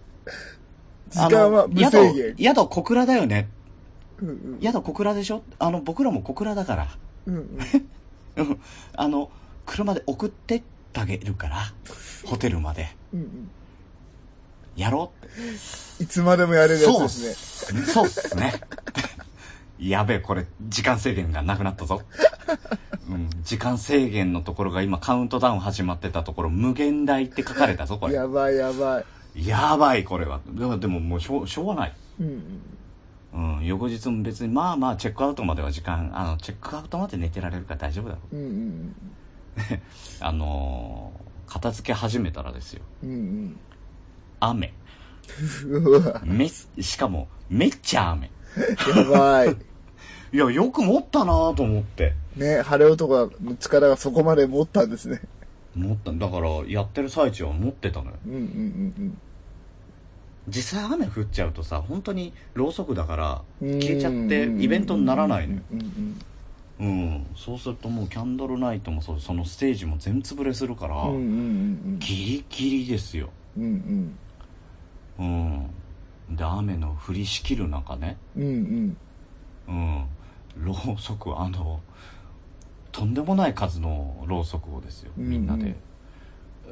時間は無制限。宿、宿小倉だよね。うんうん。宿小倉でしょ？あの、僕らも小倉だから。うんうん。うん。あの、車で送ってってあげるから、ホテルまで。うんうん。やろうって。いつまでもやれるやつそうっですね。す。そうっすね。やべえ、これ、時間制限がなくなったぞ。うん、時間制限のところが今カウントダウン始まってたところ、無限大って書かれたぞ、これ。やばいやばい。やばい、これは。でも、でももうしょう、しょうがない。うんうん。うん、翌日も別に、まあまあ、チェックアウトまでは時間、あの、チェックアウトまで寝てられるから大丈夫だろう。うんうん あのー片付け始めたらですよ。うん。うん雨。め、しかも、めっちゃ雨。やばい。いや、よく持ったなと思って。ね、晴れ男の力がそこまで持ったんですね。持った。だから、やってる最中は持ってたのよ。うんうんうん実際雨降っちゃうとさ、本当にろうそくだから、うん。消えちゃって、イベントにならないのよ。うんうんうん。そうするともうキャンドルナイトもそう、そのステージも全潰れするから、うん。うんうんギリギリですよ。うん。うんうん。で、雨の降りしきる中ね、うん。うんうん。ろうそく、あの、とんでもない数のろうそくをですよ、みんなで。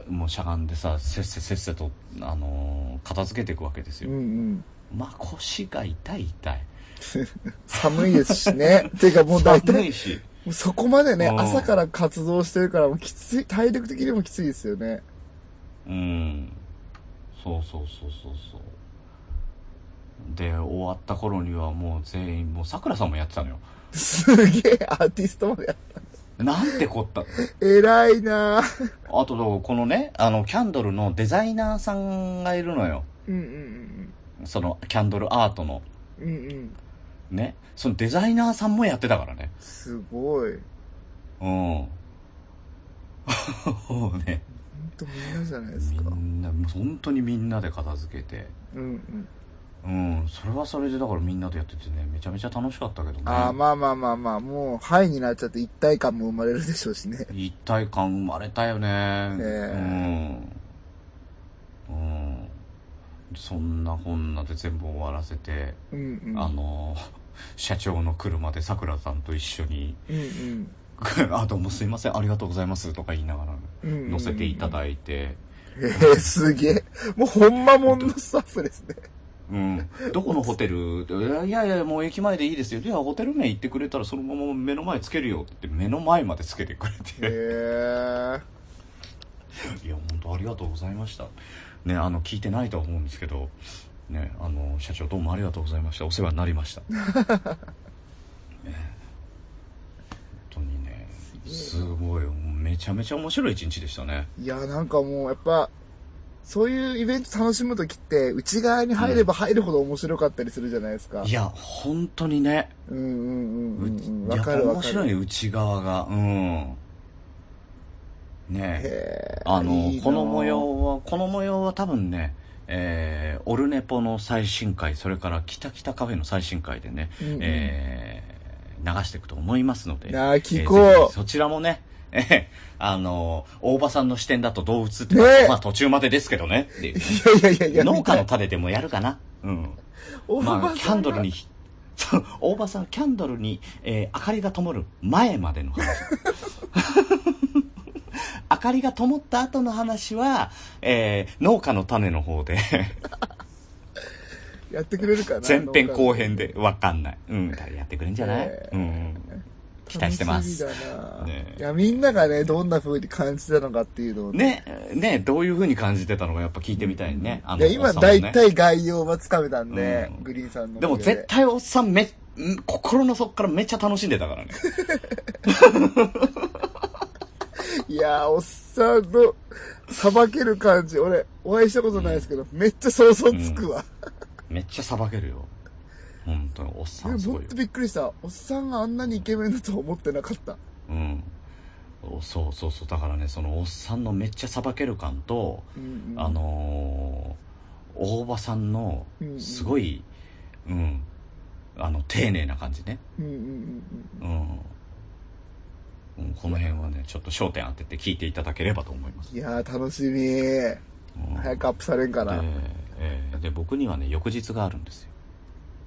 もうしゃがんでさ、せっせせっせと、あのー片付けていくわけですうん。うよ。んうん。まあ腰が痛い痛い。寒いですしね。てかもう大寒体、いし。そこまでね、うん朝から活動してるからもうきつい、体力的にもきついですよね。うん。そうそうそうそうそう。で、終わった頃にはもう全員、もう桜さんもやってたのよ。すげえアーティストまでやっなんてこった。た。偉いなぁ。あと、このね、あの、キャンドルのデザイナーさんがいるのよ。うんうんその、キャンドルアートの。うん。うんうん。ね。そのデザイナーさんもやってたからね。すごい。うん。も うね、ほんとみんなじゃないですみか。んな、本当にみんなで片付けて。うんうん。うん。それはそれでだからみんなでやっててね、めちゃめちゃ楽しかったけどね。ああ、まあまあまあまあ、もう、ハイになっちゃって一体感も生まれるでしょうしね。一体感生まれたよね。えうん。うん。そんなこんなで全部終わらせて、うんうん。あの、社長の車でさくらさんと一緒に、うんうん。あ、どうもすいません、ありがとうございますとか言いながらうんうんうん乗せていただいて、えー、すげえ。もうほんまもんのスタッフですね。うん。どこのホテル？いやいや、もう駅前でいいですよ。いや、ホテル名言ってくれたらそのまま目の前つけるよって目の前までつけてくれへて。え。いや、本当ありがとうございました。ね、あの、聞いてないとは思うんですけど、ね、あの、社長どうもありがとうございました。お世話になりました。ね、本当にね、すごい、めちゃめちゃ面白い一日でしたね。いや、なんかもう、やっぱ、そういうイベント楽しむときって、内側に入れば入るほど面白かったりするじゃないですか。いや、本当にね、うんうんうんうんわかるわか面白い。内側が。うん。ねへーあのいいなこの模様は、この模様は多分ね、えー、オルネポの最新回、それから北北カフェの最新回でね、うんうんえー、流していくと思いますので。あー聞こうえーそちらもね、えー あのー大場さんの視点だとどう映ってまあ途中までですけどね、っていう。いやいやいやいや、農家の種でもやるかな。うん。大場さんがまあ、キャンドルに、大場さん、キャンドルに、えー明かりが灯る前までの話。明かりが灯った後の話は、えー農家の種の方で、やってくれるかな前編後編で、わかんない。うん、やってくれんじゃない、えーうん。期待してます。楽しみだな、ねいや、みんながね、どんな風に感じたのかっていうのをね、ね、どういう風に感じてたのかやっぱ聞いてみたいね。あいや、今大体概要はつかめたんで、うんグリーンさんのおでも絶対おっさんめ、ん心の底からめっちゃ楽しんでたからね。いやー、おっさんの、さばける感じ、俺、お会いしたことないですけど、めっちゃ想像つくわ。めっちゃさばけるよ。本当に、おっさんすごいよと。びっくりした。おっさんがあんなにイケメンだとは思ってなかった。うん。おそうそうそう。だからね、そのおっさんのめっちゃさばける感と、うんうんあのー、大場さんのうんうん、すごい、うん、あの、丁寧な感じね。うんうんうんうん。うん、この辺はね、ちょっと焦点当てて聞いていただければと思いますうん。。いやー、楽しみ。うん早くアップされんかな。で,、えーで、僕にはね、翌日があるんですよ。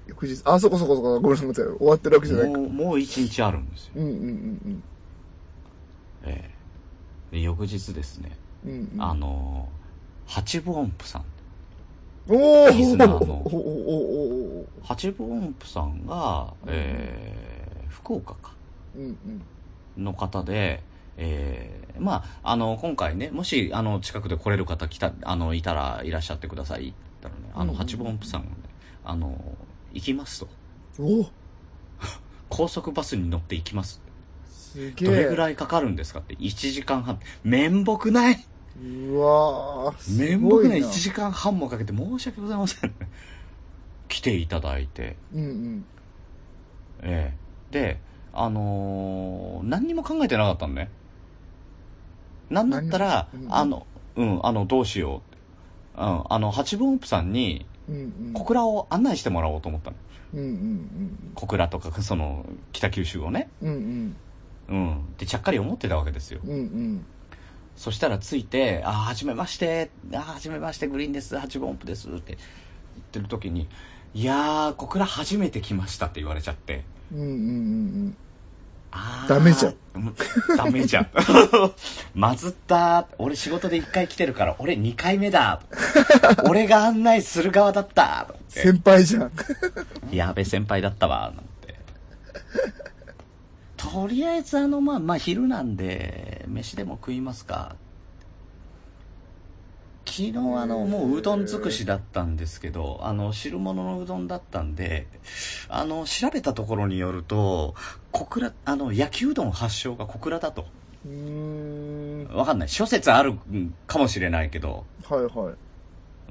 翌日、あ、そこそこそこ、ごめんなさい、終わってるわけじゃないか。もう、もう一日あるんですよ。うんうんうんえーで、翌日ですね、うん。うんうん、あのー、八分音符さん。おーリスナーのお八分音符さんが、えー、福岡か。うんうん。の方で、えー、まあ、あの、今回ね、もし、あの、近くで来れる方来た、あの、いたらいらっしゃってくださいったらね、あの、うんうん八分音符さんがね、あの、行きますと。おー 高速バスに乗って行きます。すげえ。どれぐらいかかるんですかって、1時間半。面目ないうわ面。目ない1時間半もかけて申し訳ございません。来ていただいて、うんうん。ええで、あのー何にも考えてなかったのね。なんだったら、何もうんあの、うん、あの、どうしよう。うん、あの、八分音符さんに、うんうん。小倉を案内してもらおうと思ったの。うんうん小倉とか、その、北九州をね。うん。うんうん。で、ちゃっかり思ってたわけですよ。うん。うんうん。そしたら着いて、あ、はじめまして、あ、はじめまして、グリーンです、八分音符です、って言ってる時に、いやー、小倉初めて来ましたって言われちゃって。うんうんうんあーダメじゃん。うんダメじゃん。まずった俺仕事で1回来てるから、俺2回目だ 俺が案内する側だった先輩じゃん。やべ先輩だったわ、なんて。とりあえずあの、まあ、まあ、昼なんで、飯でも食いますか。昨日あの、もううどん尽くしだったんですけど、あの、汁物のうどんだったんで、あの、調べたところによると、小倉、あの、焼きうどん発祥が小倉だと。うーん。わかんない。諸説あるうんかもしれないけど、はいはい。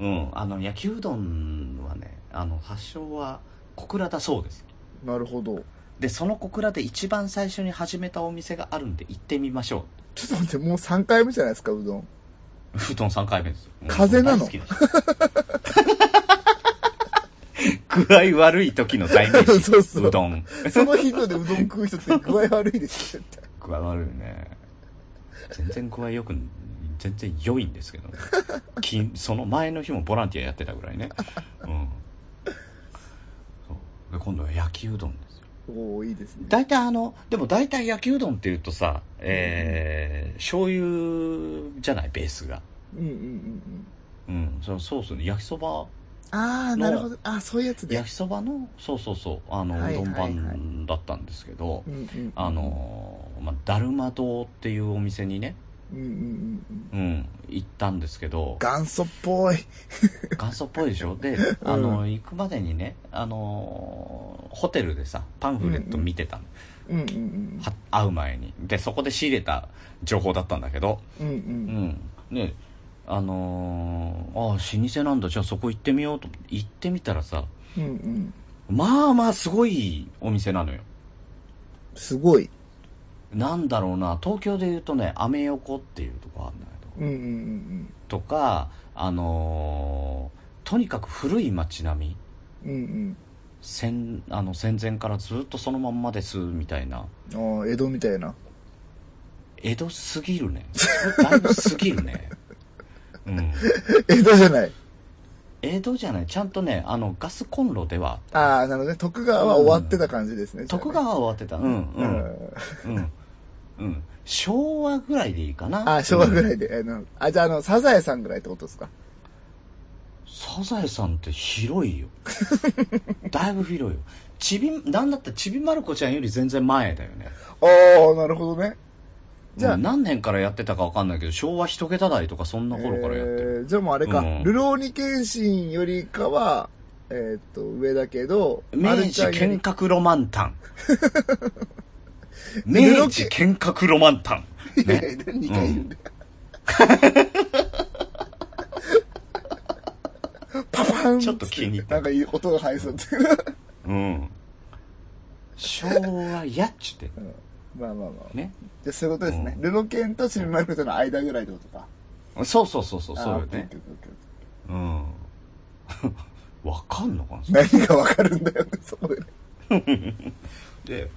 うん、あの、焼きうどんはね、あの、発祥は小倉だそうです。なるほど。で、その小倉で一番最初に始めたお店があるんで行ってみましょちょっと待って、もう3回目じゃないですか、うどん。う。うどん3回目ですよ。風邪なの？大好きです 具合悪い時の代名詞。そうそううどん。その日のでうどん食う人って 具合悪いですよ、絶対。具合悪いね。全然具合よく、全然良いんですけどね。きその前の日もボランティアやってたぐらいね。うん。そうで今度は焼きうどんですよ。おおいいですね。大体あの、でも大体焼きうどんって言うとさ、えー、醤油じゃない、ベースが。うんうんうんうん。うん、そのソースに焼きそば、ああ、なるほど。あーそういうやつで。焼きそばの、そうそうそう、あの、はいうどんはいはい版だったんですけど、うんうんうん。あ、の、まあ、だるま堂っていうお店にね、うんうんうんうん。うん、行ったんですけど、元祖っぽい。元祖っぽいでしょ？で、あの、行くまでにね、あの、ホテルでさ、パンフレット見てたの。うんうんうん。は会う前に。で、そこで仕入れた情報だったんだけど、うんう。うんん。ね、あのー、ああ、老舗なんだ、じゃあそこ行ってみようと、行ってみたらさ、うんうん。まあまあすごいお店なのよ。すごい。なんだろうな、東京で言うとね、アメ横っていうとこあるんだけど、うんうんうんとか、あのーとにかく古い街並みうんうん。戦あの戦前からずっとそのまんまですみたいなああ、江戸みたいな。江戸すぎるね だいぶすぎるねうん。江戸じゃない。江戸じゃない。ちゃんとねあのガスコンロでは。ああ、なるほどね。徳川は終わってた感じですね。徳川は終わってた。うん。うんうん。うん。昭和ぐらいでいいかな。ああ、昭和ぐらい、いで。あの、あ、じゃあ、あの、サザエさんぐらいってことですか？サザエさんって広いよ。だいぶ広いよ。ちびなんだったらちびまる子ちゃんより全然前だよね。ああ、なるほどね。じゃあうん何年からやってたかわかんないけど昭和一桁台とかそんな頃からやってる、えーじゃあもうあれか、うん。ルローニケンシンよりかは、えーっと、上だけど、明治剣閣ロマンタン。明治剣閣ロマンタン。いやいね。や2回言うん。だよ。パパンちょっと気に入った。なんかいい音が入りそう。って。うん。昭和やっちって。うんまあまあまあ。ね。じゃあそういうことですね。うん。ルロケンとチビマルコとの間ぐらいってことか。そうそうそうそうそうよね。うん。わかんのかな何がわかるんだよね、そこで。で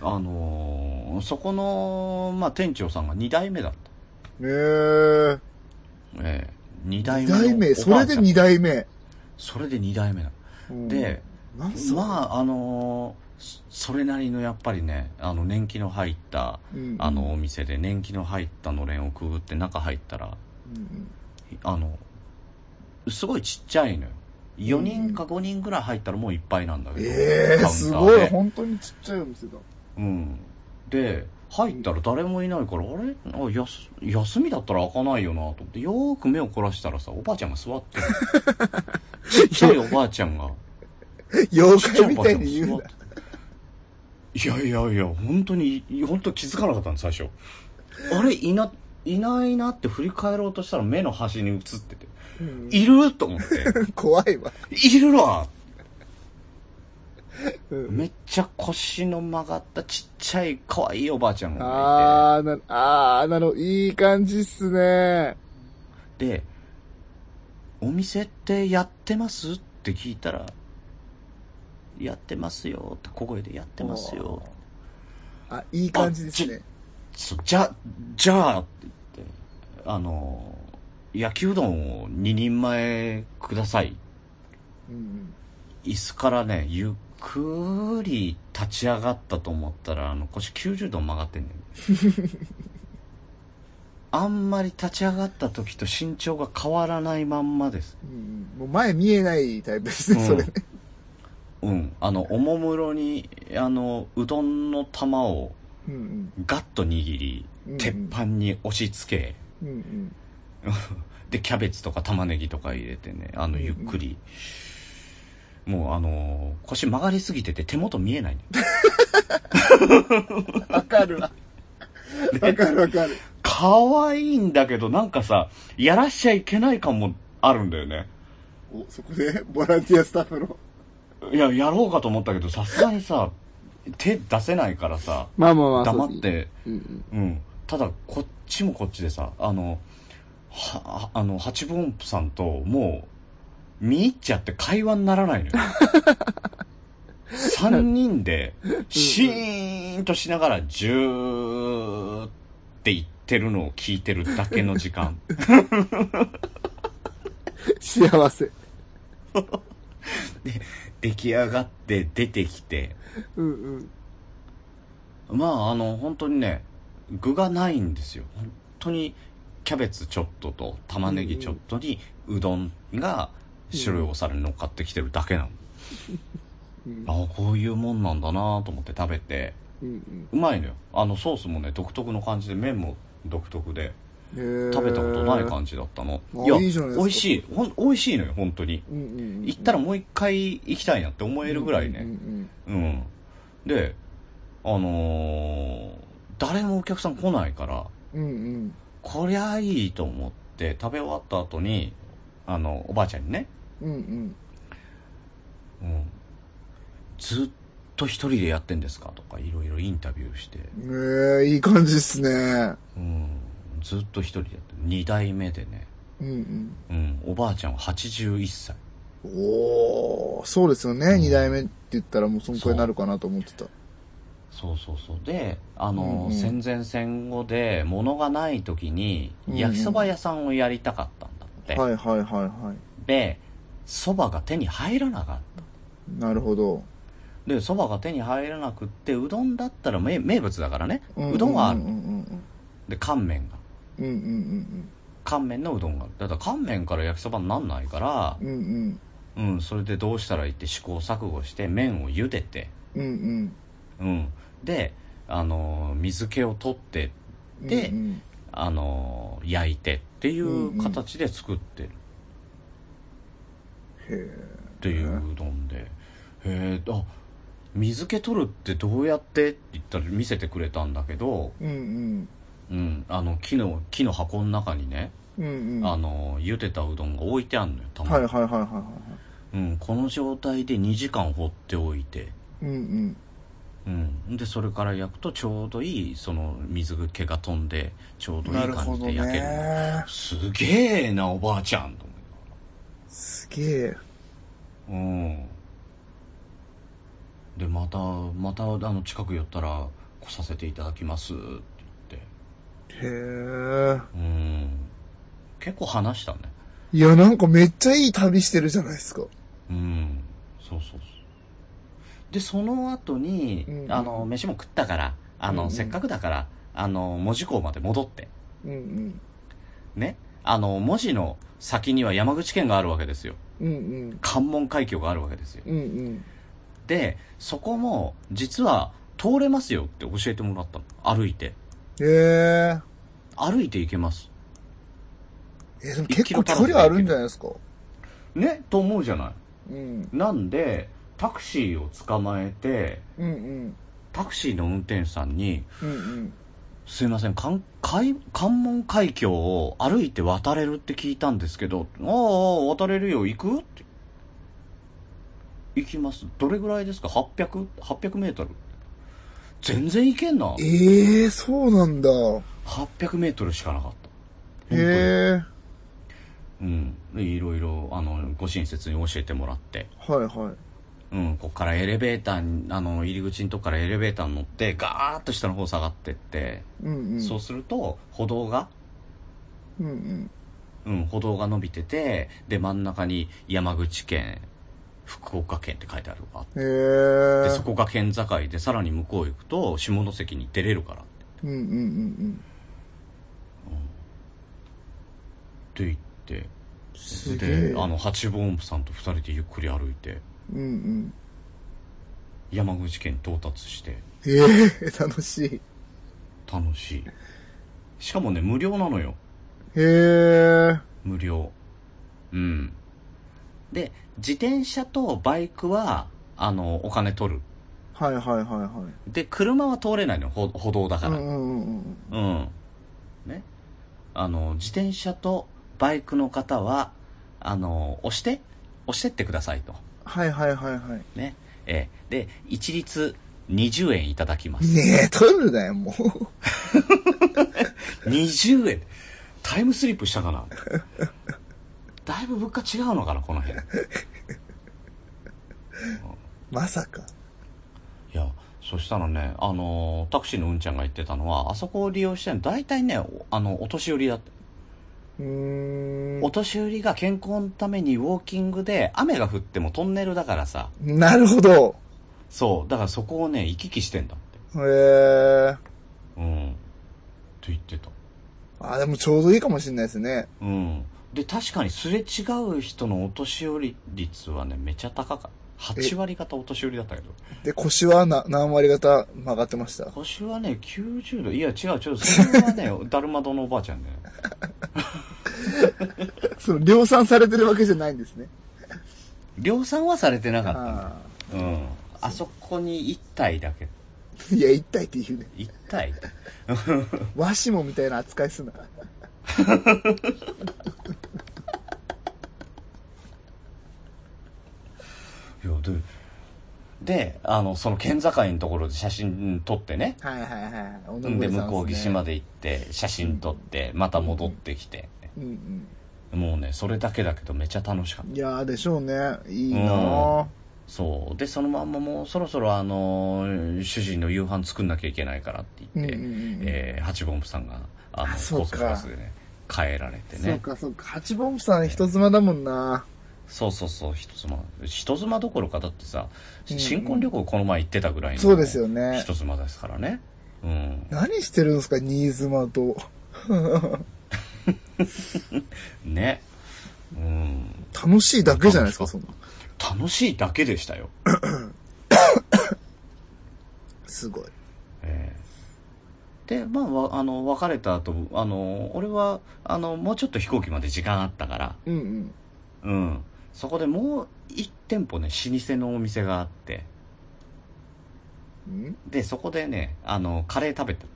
あのーそこの、まあ、店長さんが2代目だった。ねえ。ええ。2代二目の代目、それでおばあちゃん。二代目？それで2代目なのうん。で、なんそまああのーそそれなりのやっぱりねあの年季の入ったうん。あのお店で年季の入ったのれんをくぐって中入ったらうんあのすごいちっちゃいのよ。4人か5人ぐらい入ったらもういっぱいなんだけど、ええすごい。で本当にちっちゃいお店だ。うん。で入ったら誰もいないからあれ？あやす休みだったら開かないよなと思ってよーく目を凝らしたらさおばあちゃんが座ってる。ちっちゃいおばあちゃんが。妖怪みたいに言うないやいやいや本当に本当気づかなかったの最初。あれいないないなって振り返ろうとしたら目の端に映ってて。うん。いると思って。怖いわ。いるわ。うん。めっちゃ腰の曲がったちっちゃい可愛いおばあちゃんがあー、な、あー、なるほど。いい感じっすね。いてでお店ってやってます？って聞いたらやってますよって小声でやってますよ。あ、いい感じですね。そうじゃじゃあって言ってあの焼きうどんを2人前ください。うん椅子からねゆっくり立ち上がったと思ったらあの腰90度曲がってんね。ん あんまり立ち上がった時と身長が変わらないまんまです。うんうん。もう前見えないタイプですね、うん。それ。ね。うんあのおもむろにあのうどんの玉をうんうん。ガッと握りうんうん鉄板に押し付け、うんうん。でキャベツとか玉ねぎとか入れてねあのゆっくり、もうあのー腰曲がりすぎてて手元見えないね わかるわ。わかるわかる。可愛いんだけどなんかさやらしちゃいけない感もあるんだよねお、そこで、ボランティアスタッフの。いややろうかと思ったけどさすがにさ手出せないからさまあまあまあ黙っ。てうんうんただこっちもこっちでさあのはあの八分音符さんともう見入っちゃって会話にならないのよ 3人でシーンとしながらジューって言ってるのを聞いてるだけの時間うん。幸せ。出来上がって出てきて。うんうん。まああの本当にね具がないんですよ。本当にキャベツちょっとと玉ねぎちょっとにうどんが白いお皿に乗っかってきてるだけなの、うんああこういうもんなんだなと思って食べて。うんうん。うまいのよ。あのソースもね独特の感じで麺も独特で食べたことない感じだったの、あいいじゃないですか美味しいほん美味しいのよ本当にうんうんうん。行ったらもう一回行きたいなって思えるぐらいね、うんうんうん。で、あのー誰もお客さん来ないから、うん。うんうん。こりゃいいと思って、食べ終わった後に、あの、おばあちゃんにね、うんうん。うん、ずっと一人でやってんですかとか、いろいろインタビューして、ええいい感じっすね。うん、ずっと一人でやってる。二代目でね、うんうん。うん、おばあちゃんは81歳。おー、そうですよね。二、代目って言ったらもうそんくらいになるかなと思ってた。そうそうそう。で、あの、うんうん戦前戦後で物がない時に、うんうん焼きそば屋さんをやりたかったんだって。はいはいはいはで、蕎麦が手に入らなかった。い。なるほど。で、蕎麦が手に入らなくって、うどんだったら名名物だからね。ううどんはあるうん。うんで、乾麺が。うんうん。うんうん乾麺のうどんが。だから乾麺から焼きそばになんないからうん。う、んうん、それでどうしたらいいって試行錯誤して麺を茹でて、うん。うんうん。で、あのー水気を取って、うん。でうんうんあのー焼いてっていう形で作ってるへっていううどんで、へえ、あ、水気取るってどうやってって言ったら見せてくれたんだけど、え。うんうん、あの、木の、木の箱の中にね、うん。うんうん。あのー茹でたうどんが置いてあんのよ、たまに。はいはいはいはいはうん、この状態で2時間放っておいて、い。うんうん、でそれから焼くとちょうどいいその水気が飛んでちょううん。どいないるほど感じで焼けるね。すげえなおばあちゃんとすげえ。うんでまたまたあの近く寄ったら来させていただきますってへえ。うん結構話したねいや、なんかめっちゃいい旅してるじゃないですか。うんそうそうそうでその後に、うんあの飯も食ったからあの、うんうんせっかくだからあの門司港まで戻ってうんうん。ね、あの、文字の先には山口県があるわけですよ。うんうん。関門海峡があるわけですよ。うんうん。で、そこも、実は、通れますよって教えてもらったの。歩いて。へえ。歩いて行けます。え、でも結構距離あるんじゃないですか？ねと思うじゃなうん。い。なんで、タクシーを捕まえて、うんうん。タクシーの運転手さんに、うんうん。すいません、関海関門海峡を歩いて渡れるって聞いたんですけど、ああ、渡れるよ、行く？って。行きます。どれぐらいですか ?800、800メートル。全然行けんな。ええそうなんだ。800メートルしかなかった。へえ。うん。で、いろいろ、あの、ご親切に教えてもらって。はいはい。うん、こっからエレベーターに、あの、入り口のとこからエレベーターに乗って、ガーッと下の方下がってって、うんうん。そうすると、歩道が、うんうん。うん、歩道が伸びてて、で、真ん中に山口県、福岡県って書いてあるわ。へえ。で、そこが県境で、さらに向こう行くと、下関に出れるからって。うんうんうんって言って、うん。すで、。あの、八分音符さんと二人でゆっくり歩いて、うんうん。山口県到達して、ええ楽しい。楽しい。しかもね、無料なのよ。へえ。無料。うん。で、自転車とバイクは、あの、お金取る。はいはいはいはで、車は通れないのよ、歩歩道だい。から。うんうんうんうん。うん。ね。あの、自転車とバイクの方は、あの、押して、押してってくださいと。はいはいはいはい。ね。えーで、一律20円いただきます。ねえ、取るなよ、もう。20円タイムスリップしたかな？だいぶ物価違うのかな、この辺。い まさか。や、そしたらね、あのータクシーのうんちゃんが言ってたのは、あそこを利用してるの、大体ね、おあの、お年寄りだって。お。年寄りが健康のためにウォーキングで、雨が降ってもトンネルだからさ、なるほど。そう、だからそこをね、行き来してんだって。へえ。うん。と言ってた。あ、でもちょうどいいかもしれないですね。うん。で、確かにすれ違う人のお年寄り率はね、めちゃ高かった。8割方お年寄りだったけど。で、腰はな何割方曲がってました？腰はね、90度。いや、違う違う。それはね、だるま堂のおばあちゃんね。その、量産されてるわけじゃないんですね。量産はされてなかっあた。うん。あそこに1体だけ。あ。いや、一体って言うね。1体 わしもみたいな扱いすな。いや、で、で、あの、その県境のところで写真撮ってね。はいはいはい。で、向こう岸まで。で行って、写真撮って、また戻ってきて。うんうん。もうねそれだけだけどめちゃ楽しかった。いやーでしょうね。いいなー。そう。でそのまんまもうそろそろあの主人の夕飯作んなきゃいけないからって言って、うんうんうんえー八本部さんがあのあそうか。高速バスでね帰られてそうねかそうか。八本さん人妻だもんなそうそうそう人妻。人妻どころかだってさうん新婚旅行この前行ってたぐらいのそうですよね。人妻ですからね。うん。何してるんですか新妻と。ね。うん。楽しいだけじゃないですかそんな。楽しいだけでしたよ。すごい。ええ。でまあわあの別れた後あの俺はあのもうちょっと飛行機まで時間あったから。うんうん。うんそこでもう1店舗ね老舗のお店があって。うん？でそこでねあのカレー食べて。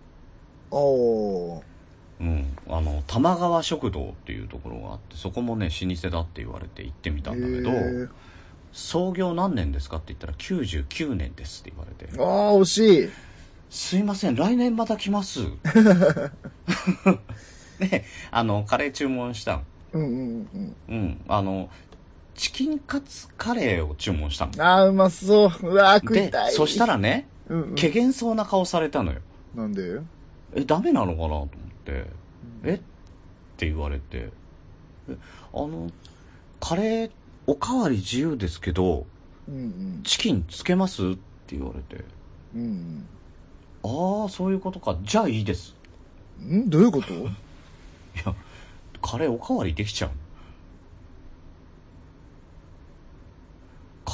おー。うん。あの玉川食堂っていうところがあってそこもね老舗だって言われて行ってみたんだけど創業何年ですかって言ったら99年ですって言われて。あー惜しい。すいません、来年また来ます。で、あの、カレー注文したの。うんうんうん。うん。あの、チキンカツカレーを注文したの。あーうまそう。うわー食でいたい、そしたらね、うんうん。けげんそうな顔されたのよ。なんで？え、ダメなのかなと思って、え？って言われて、え、あの、カレー、おかわり自由ですけど、うんうん。チキンつけます？って言われて、うんああ、そういうことか。じゃあいいです。うん？んどういうこと？いや、カレーおかわりできちゃう。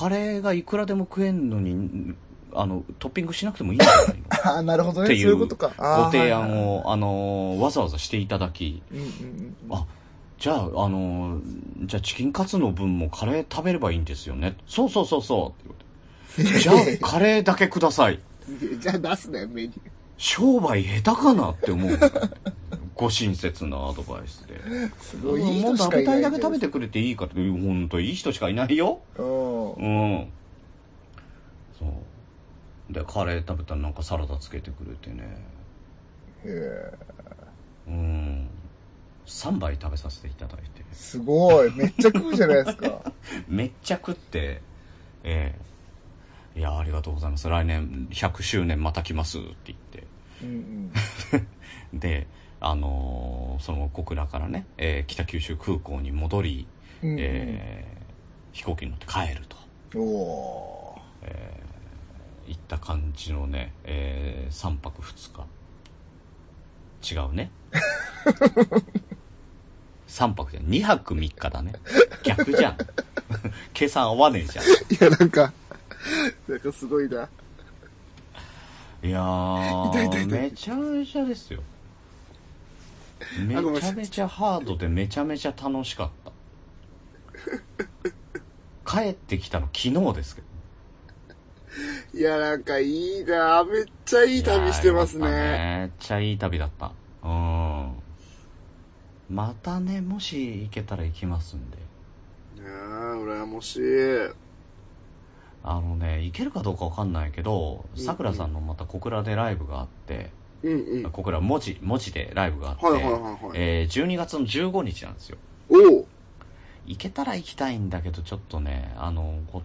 カレーがいくらでも食えんのに、あの、トッピングしなくてもいいんじゃないの？ああなるほどねっていうそういうことかご提案はいはいはいを、あの、わざわざしていただき、うんうんうんあ、じゃあ、あの、じゃあチキンカツの分もカレー食べればいいんですよね。そうそうそうそう。じゃあ、カレーだけください。じゃあ出すなよメニュー商売下手かなって思う。ご親切なアドバイスで。すごいいいもう人しかいない食べたいだけ食べてくれていいかって、本当いい人しかいないよ。うんうん。そう。で、カレー食べたらなんかサラダつけてくれてね。へえうん。3杯食べさせていただいて。すごいめっちゃ食うじゃないですか めっちゃ食って、ええいや、ありがとうございます。来年100周年また来ますって言って。うん で、あのーその小倉からね、えー北九州空港に戻り、うんうん。うんえー飛行機に乗って帰ると。おおいった感じのね、えー、3泊2日。違うね。3泊じゃん。2泊3日だね。逆じゃん。計算合わねえじゃん。ーいやなんかなんかすごいな。いやー痛い痛い痛い。めちゃめちゃですよめちゃめちゃハードでめちゃめちゃ楽しかった。帰ってきたの昨日ですけど。いやなんかいいな。めっちゃいい旅してますね。めっちゃいい旅だった。うん。またねもし行けたら行きますんで。いやー羨ましい。あのね行けるかどうかわかんないけどうん。さくらさんのまた小倉でライブがあって、うんうん。小倉文字文字でライブがあって、はいはいはいはい。えー12月の15日なんですよ。おお。行けたら行きたいんだけどちょっとねあのこっ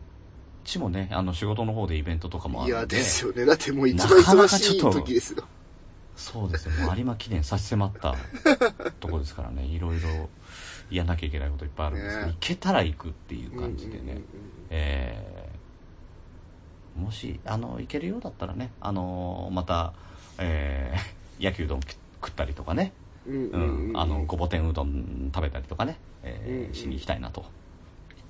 ちもねあの仕事の方でイベントとかもあいやるんで。ですよね。だってもう一番忙しい時ですよ。そうですよもう有馬記念差し迫った とこですからね。いろいろやんなきゃいけないこといっぱいあるんですけど、ね行けたら行くっていう感じでね、うんうんうんえーもしあの行けるようだったらねあのまた、えー焼きうどん食ったりとかね、うんあのごぼ天うどん食べたりとかね、えーしに行きたいなと。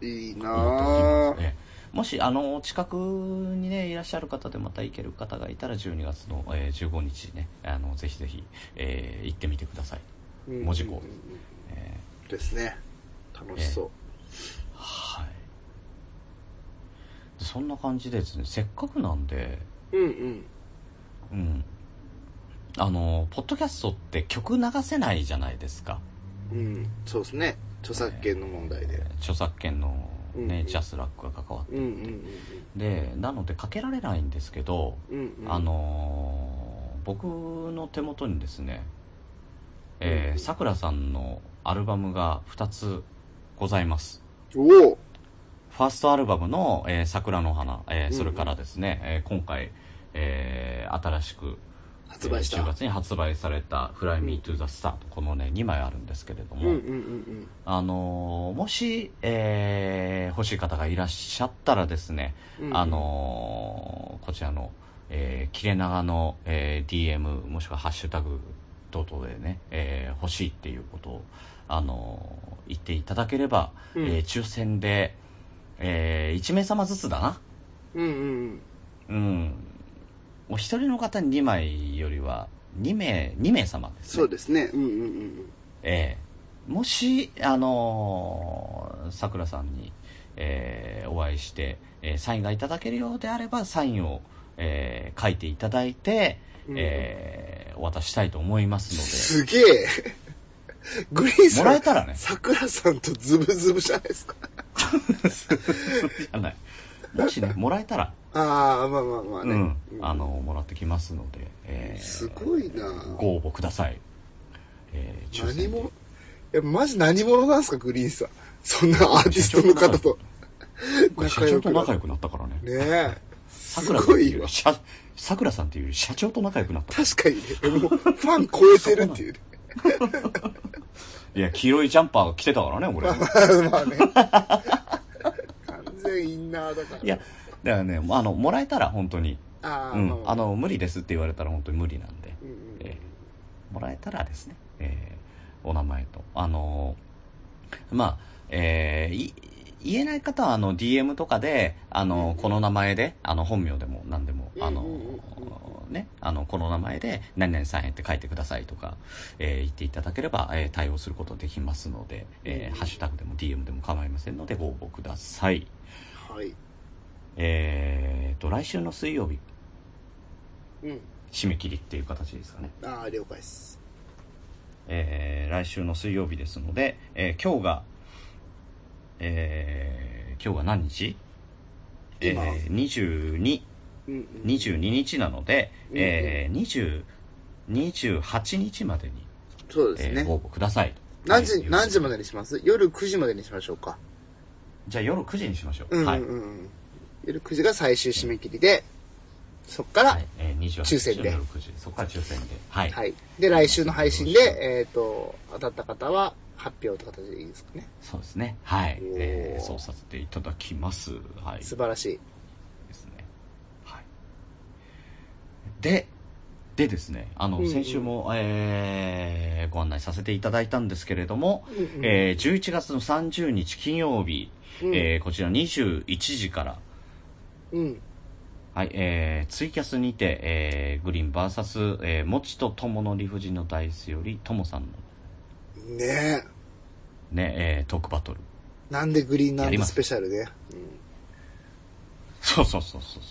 いいな思っております、ぁえーもしあの近くにねいらっしゃる方でまた行ける方がいたら12月の、えー15日ねあのぜひぜひ、えー行ってみてください、うん文字港ですね。楽しそう。ー。はい。そんな感じでですねせっかくなんでうんうん。うんあのポッドキャストって曲流せないじゃないですか。うんそうですね。著作権の問題で。著作権のね、うんうん。ジャスラックが関わってうんうんでなのでかけられないんですけど、うんうん。うんあのー僕の手元にですねえうんーさくらさんのアルバムが2つございます。おお。ファーストアルバムの、えー桜の花、えーうん。それからですね、えー今回、えー新しく、発売した。えー10月に発売された Fly Me to the Star とこのね、2枚あるんですけれども、うんうんうんあのーもし、えー欲しい方がいらっしゃったらですね、うん。あのーこちらの、えー切れ長の、えー DM もしくはハッシュタグ等々でね、えー欲しいっていうことを、あのー言っていただければ、うんえー抽選で、え1名様ずつだな。うんうんうん。お一人の方に2枚よりは、2名、2名様ですね。そうですね。うんうんうんええもし、あのーさくらさんに、えーお会いして、えーサインがいただけるようであれば、サインを、えー書いていただいて、うんえーお渡ししたいと思いますすげえ。グリーンので、さん、もらえたらね、桜さんとズブズブじゃないですか。じゃない。もしね、もらえたら、ああ、まあまあまあね。うん、あの、もらってきますので、えーすごいなご応募ください。えー抽何選でも、いや、マジ何者なんすか、グリーンさん。そんなアーティストの方と社長と仲良良くなったからね。ねえ。さすくらさんっていさくらさんっていう社長と仲良くなった。確かにね。もう、ファン超えてるっていうね。いや、黄色いジャンパー着てたからね、俺。まあね。完全インナーだから。いや、だからね、あの、もらえたら本当に、ああ、うん。まあ、の、無理ですって言われたら本当に無理なんで、うんうんえーもらえたらですね、えーお名前と、あのーまあ、えーい言えない方は、あの、DM とかで、あの、この名前で、あの、本名でも何でも、あのね、あの、この名前で、何々さんへって書いてくださいとか、えー言っていただければ、えー対応することできますので、えーうんハッシュタグでも DM でも構いませんので、ご応募ください。はい。えーと、来週の水曜日、うん。締め切りっていう形ですかね。ああ、了解です。えー来週の水曜日ですので、えー今日が、えー今日が何日？え今ー、22、うん、うん。22日なので、うんえー、20、28日までに、そうですね。えーご応募ください。何時、はい何時までにします？夜9時までにしましょうか。じゃあ夜9時にしましょう。うんうんはい。夜9時が最終締め切りで、そっから、はい、えー、28抽選で夜9時。そこから抽選で。はい。はい。で、来週の配信で、えっ、と、当たった方は発表という形でいいですかね。そうですね。はい。えー、そうさせていただきます。はい。素晴らしい。ですね。はい。で、でですね、あの、うんうん先週も、えー、ご案内させていただいたんですけれども、うんうんえー、11月の30日金曜日、うんえー、こちら21時から、うん。はい、えー、ツイキャスにて、えー、グリーン VS、えー、もちとともの理不尽のダイスより、ともさんのねね、えー、トークバトル。え。なんでグリーンナやりますンドスペシャルね。そうそうそうそう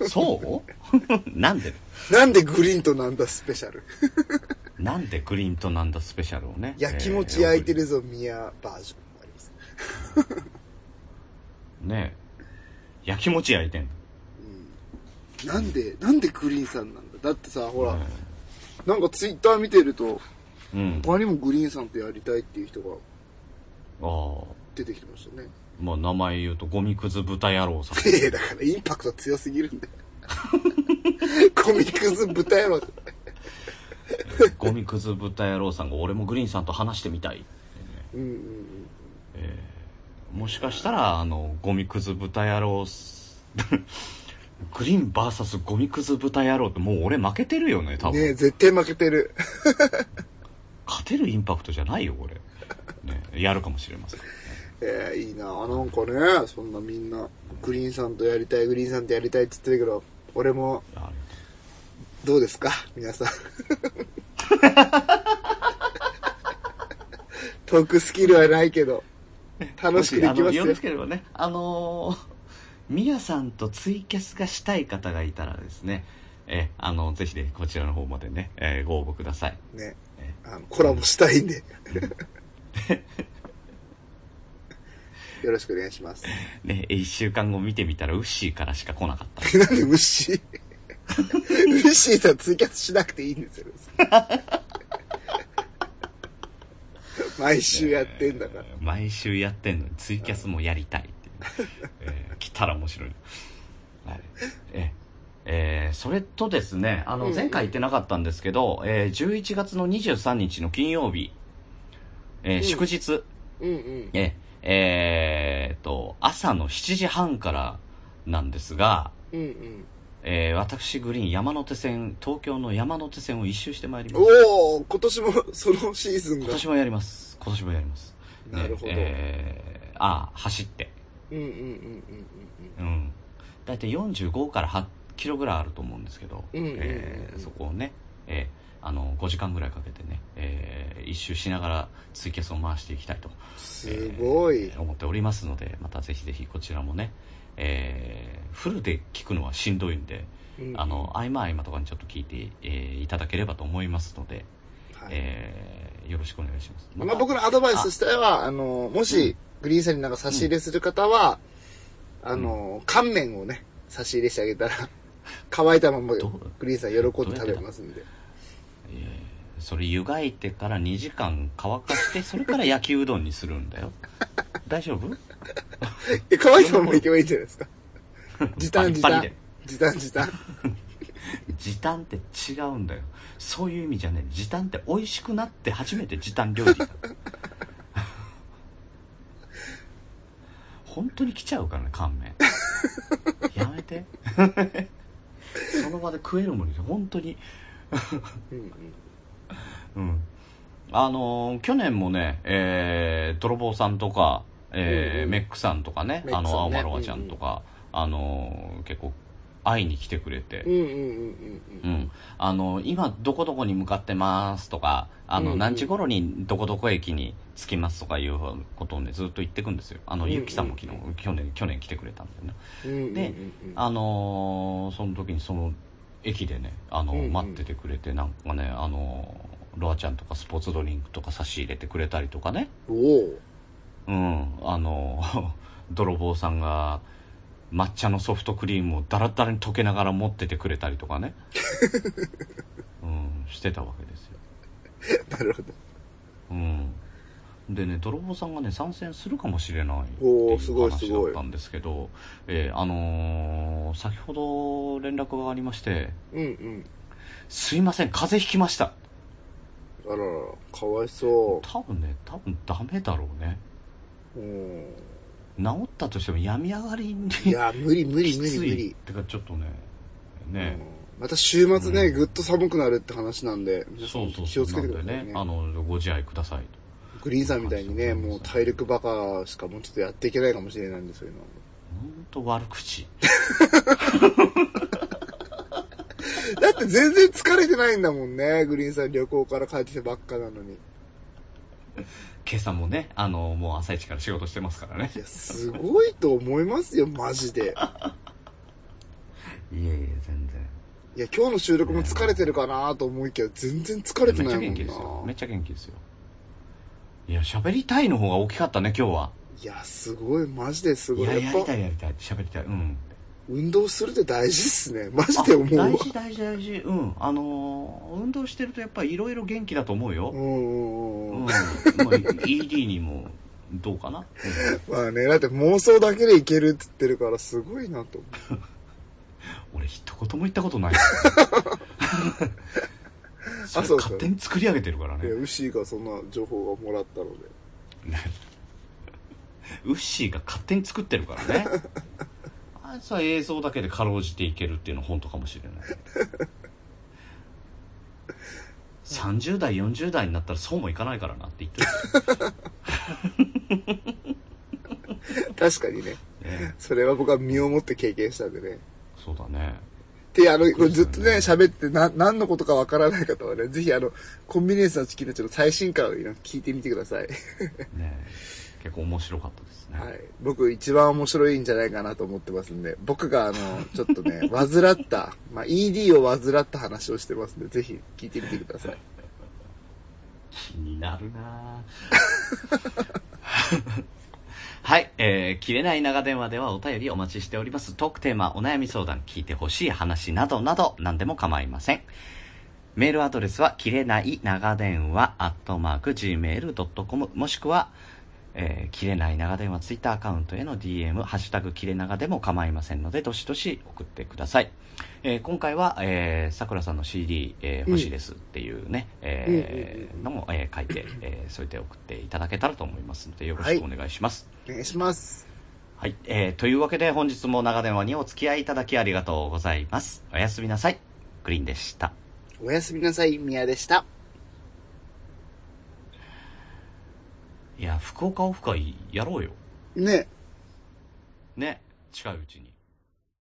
そう。そう？なんで？うんなんでグリーンとなんだスペシャル？なんでグリーンとなんだスペシャルをね。焼きもち焼いてる。るぞ、ミヤバージョンもあります。ねえ焼きもち焼いてんの。なんで、なんでグリーンさんなんだ？だってさ、ほら、ねなんかツイッター見てると、えうん。他にもグリーンさんとやりたいっていう人がああ。出てきてましたね。まあ名前言うと、ゴミくず豚野郎さん。いやだからインパクト強すぎるんだよ。コミクス豚野郎って。ゴミくず豚野郎さんが、俺もグリーンさんと話してみたいってね。うんうんうん。えーもしかしたら、あの、ゴミくず豚野郎す、グリーン VS ゴミくず豚野郎ってもう俺負けてるよね、多分。ねえ、絶対負けてる。勝てるインパクトじゃないよ、これ。ね、やるかもしれません。えー、いいなあなんかね、そんなみんな、グリーンさんとやりたい、グリーンさんとやりたいって言ってるけど、俺も、あどうですか？皆さん。トークスキルはないけど、楽しくできますよよろし。ければね、あのー、みやさんとツイキャスがしたい方がいたらですね、え、あの、ぜひね、こちらの方までね、えーご応募ください。ねえ。あの、コラボしたいんで。よろしくお願いします。ね、一週間後見てみたら、ウッシーからしか来なかった。なんで虫虫とはツイキャスしなくていいんですよ。毎週やってんだから。えー毎週やってんの。にツイキャスもやりたいっていう、えー来たら面白い、はい。えーえーそれとですねあの前回言ってなかったんですけど、えー11月の23日の金曜日、えーうん。祝日、うんうん。ええーと朝の7時半からなんですが、うんうん。えー私グリーン山手線東京の山手線を一周してまいります。おお今年もそのシーズンが。今年もやります。今年もやります。なるほど。えーあ走って。うんうんうんうんうん大体45から8キロぐらいあると思うんですけど、うんうんうんうん。えーそこをね、えーあの5時間ぐらいかけてね、えー一周しながらツイキャスを回していきたいとすごい。えー思っておりますのでまたぜひぜひこちらもね、えーフルで聞くのはしんどいんで、うん。あの合間合間とかにちょっと聞いて、えーいただければと思いますので、はい。えーよろしくお願いします、まあ、僕のアドバイスとしては、あの、もし、グリーンさんになんか差し入れする方は、あの、乾麺をね、差し入れしてあげたら、乾いたままグリーンさん喜んで食べますんで。えーそれ湯がいてから2時間乾かしてそれから焼きうどんにするんだよ。大丈夫？え、乾いたままいけばいいんじゃないですか。時短時短。時短時短。時短って違うんだよ。そういう意味じゃね時短って美味しくなって初めて時短料理だ。本当に来ちゃうからね乾麺。やめて。その場で食えるもので本当に。うんうん。うんあのー去年もね、えー、泥棒さんとか、えーうんうん。メックさんとかねね。あの青マロアちゃんとか、あのー結構会いに来てくれて、うんうんうんうんううん。ん、あの今どこどこに向かってますとかあの、うんうん。何時頃にどこどこ駅に着きますとかいうことをねずっと言ってくんですよ。あの、うんうんゆきさんも昨日去年去年来てくれたんだよね。うんうんうん。でうんあのーその時にその駅でねあの、うんうん。待っててくれてなんかねあのロアちゃんとかスポーツドリンクとか差し入れてくれたりとかね。おおうん。あの 泥棒さんが抹茶のソフトクリームをダラダラに溶けながら持っててくれたりとかね。うん。してたわけですよ。なるほど。うん。でね泥棒さんがね参戦するかもしれないっていう話だったんですけどえーあのー先ほど連絡がありましてうんうん。「すいません風邪ひきましたあららら、かわいそ」多分ね多分ダメだろうねう。うん。治ったとしても病み上がりにいや、無理無理無理無理。てかちょっとねね、うんまた週末ね、うんぐっと寒くなるって話なんで、そうんそう気をつけてくださないね。ねあのご自愛くださいグリーンさんみたいにね、もう体力バカしかもうちょっとやっていけないかもしれないんで、そういうの。本当悪口 だって全然疲れてないんだもんね、グリーンさん旅行から帰ってきてばっかなのに。今朝もねあのもう朝一から仕事してますからねいや、すごいと思いますよ、マジで。いえいえ全然いや、今日の収録も疲れてるかなと思いきや、全然疲れてないもんな。めっちゃ元気ですよめっちゃ元気ですよいや喋りたいの方が大きかったね今日はいや、すごい、マジですごい。いややりたぱ、いやりたい喋りたいうん運動するって大事っすね。マジで思うわ。大事大事大事うんあのー運動してるとやっぱりいろいろ元気だと思うようんうんう、うんん。まあ、ED にもどうかな、うんまあね、だって妄想だけでいけるって言ってるから、すごいなと思う。俺一言も言ったことない それそうそう勝手に作り上げてるからねいや、ウッシーがそんな情報がもらったので。ウッシーが勝手に作ってるからねあは映像だけでかろうじていけるっていうのは本当かもしれない 30代40代になったらそうもいかないからなって言ってる確かにね。ねそれは僕は身をもって経験したんでね。そうだねで、あの、ずっとね、喋ってな、何のことかわからない方はね、ぜひあの、コンビニエンスのチキンたちの最新回を聞いてみてください。ね結構面白かったですね、はい。僕一番面白いんじゃないかなと思ってますんで、僕があの、ちょっとね、患った、まあ、ED を患った話をしてますんで、ぜひ聞いてみてください。気になるなぁ はい、えー、切れない長電話ではお便りお待ちしております。トークテーマ、お悩み相談、聞いてほしい話などなど、何でも構いません。メールアドレスは、切れない長電話、アットマーク、gmail.com、もしくは、えー、切れない長電話ツイッターアカウントへの DM、ハッシュタグ切れ長でも構いませんので、どしどし送ってください。えー、今回は、えー、桜さんの CD、えー、欲しいですっていうね、うん、えー、のも、えー、書いて、えー、そうやって送っていただけたらと思いますので、よろしくお願いします。はい、お願いします。はい、えー、というわけで本日も長電話にお付き合いいただきありがとうございます。おやすみなさい。グリーンでした。おやすみなさい、宮でした。いや、福岡オフ会やろうよ。ね。ね、近いうちに。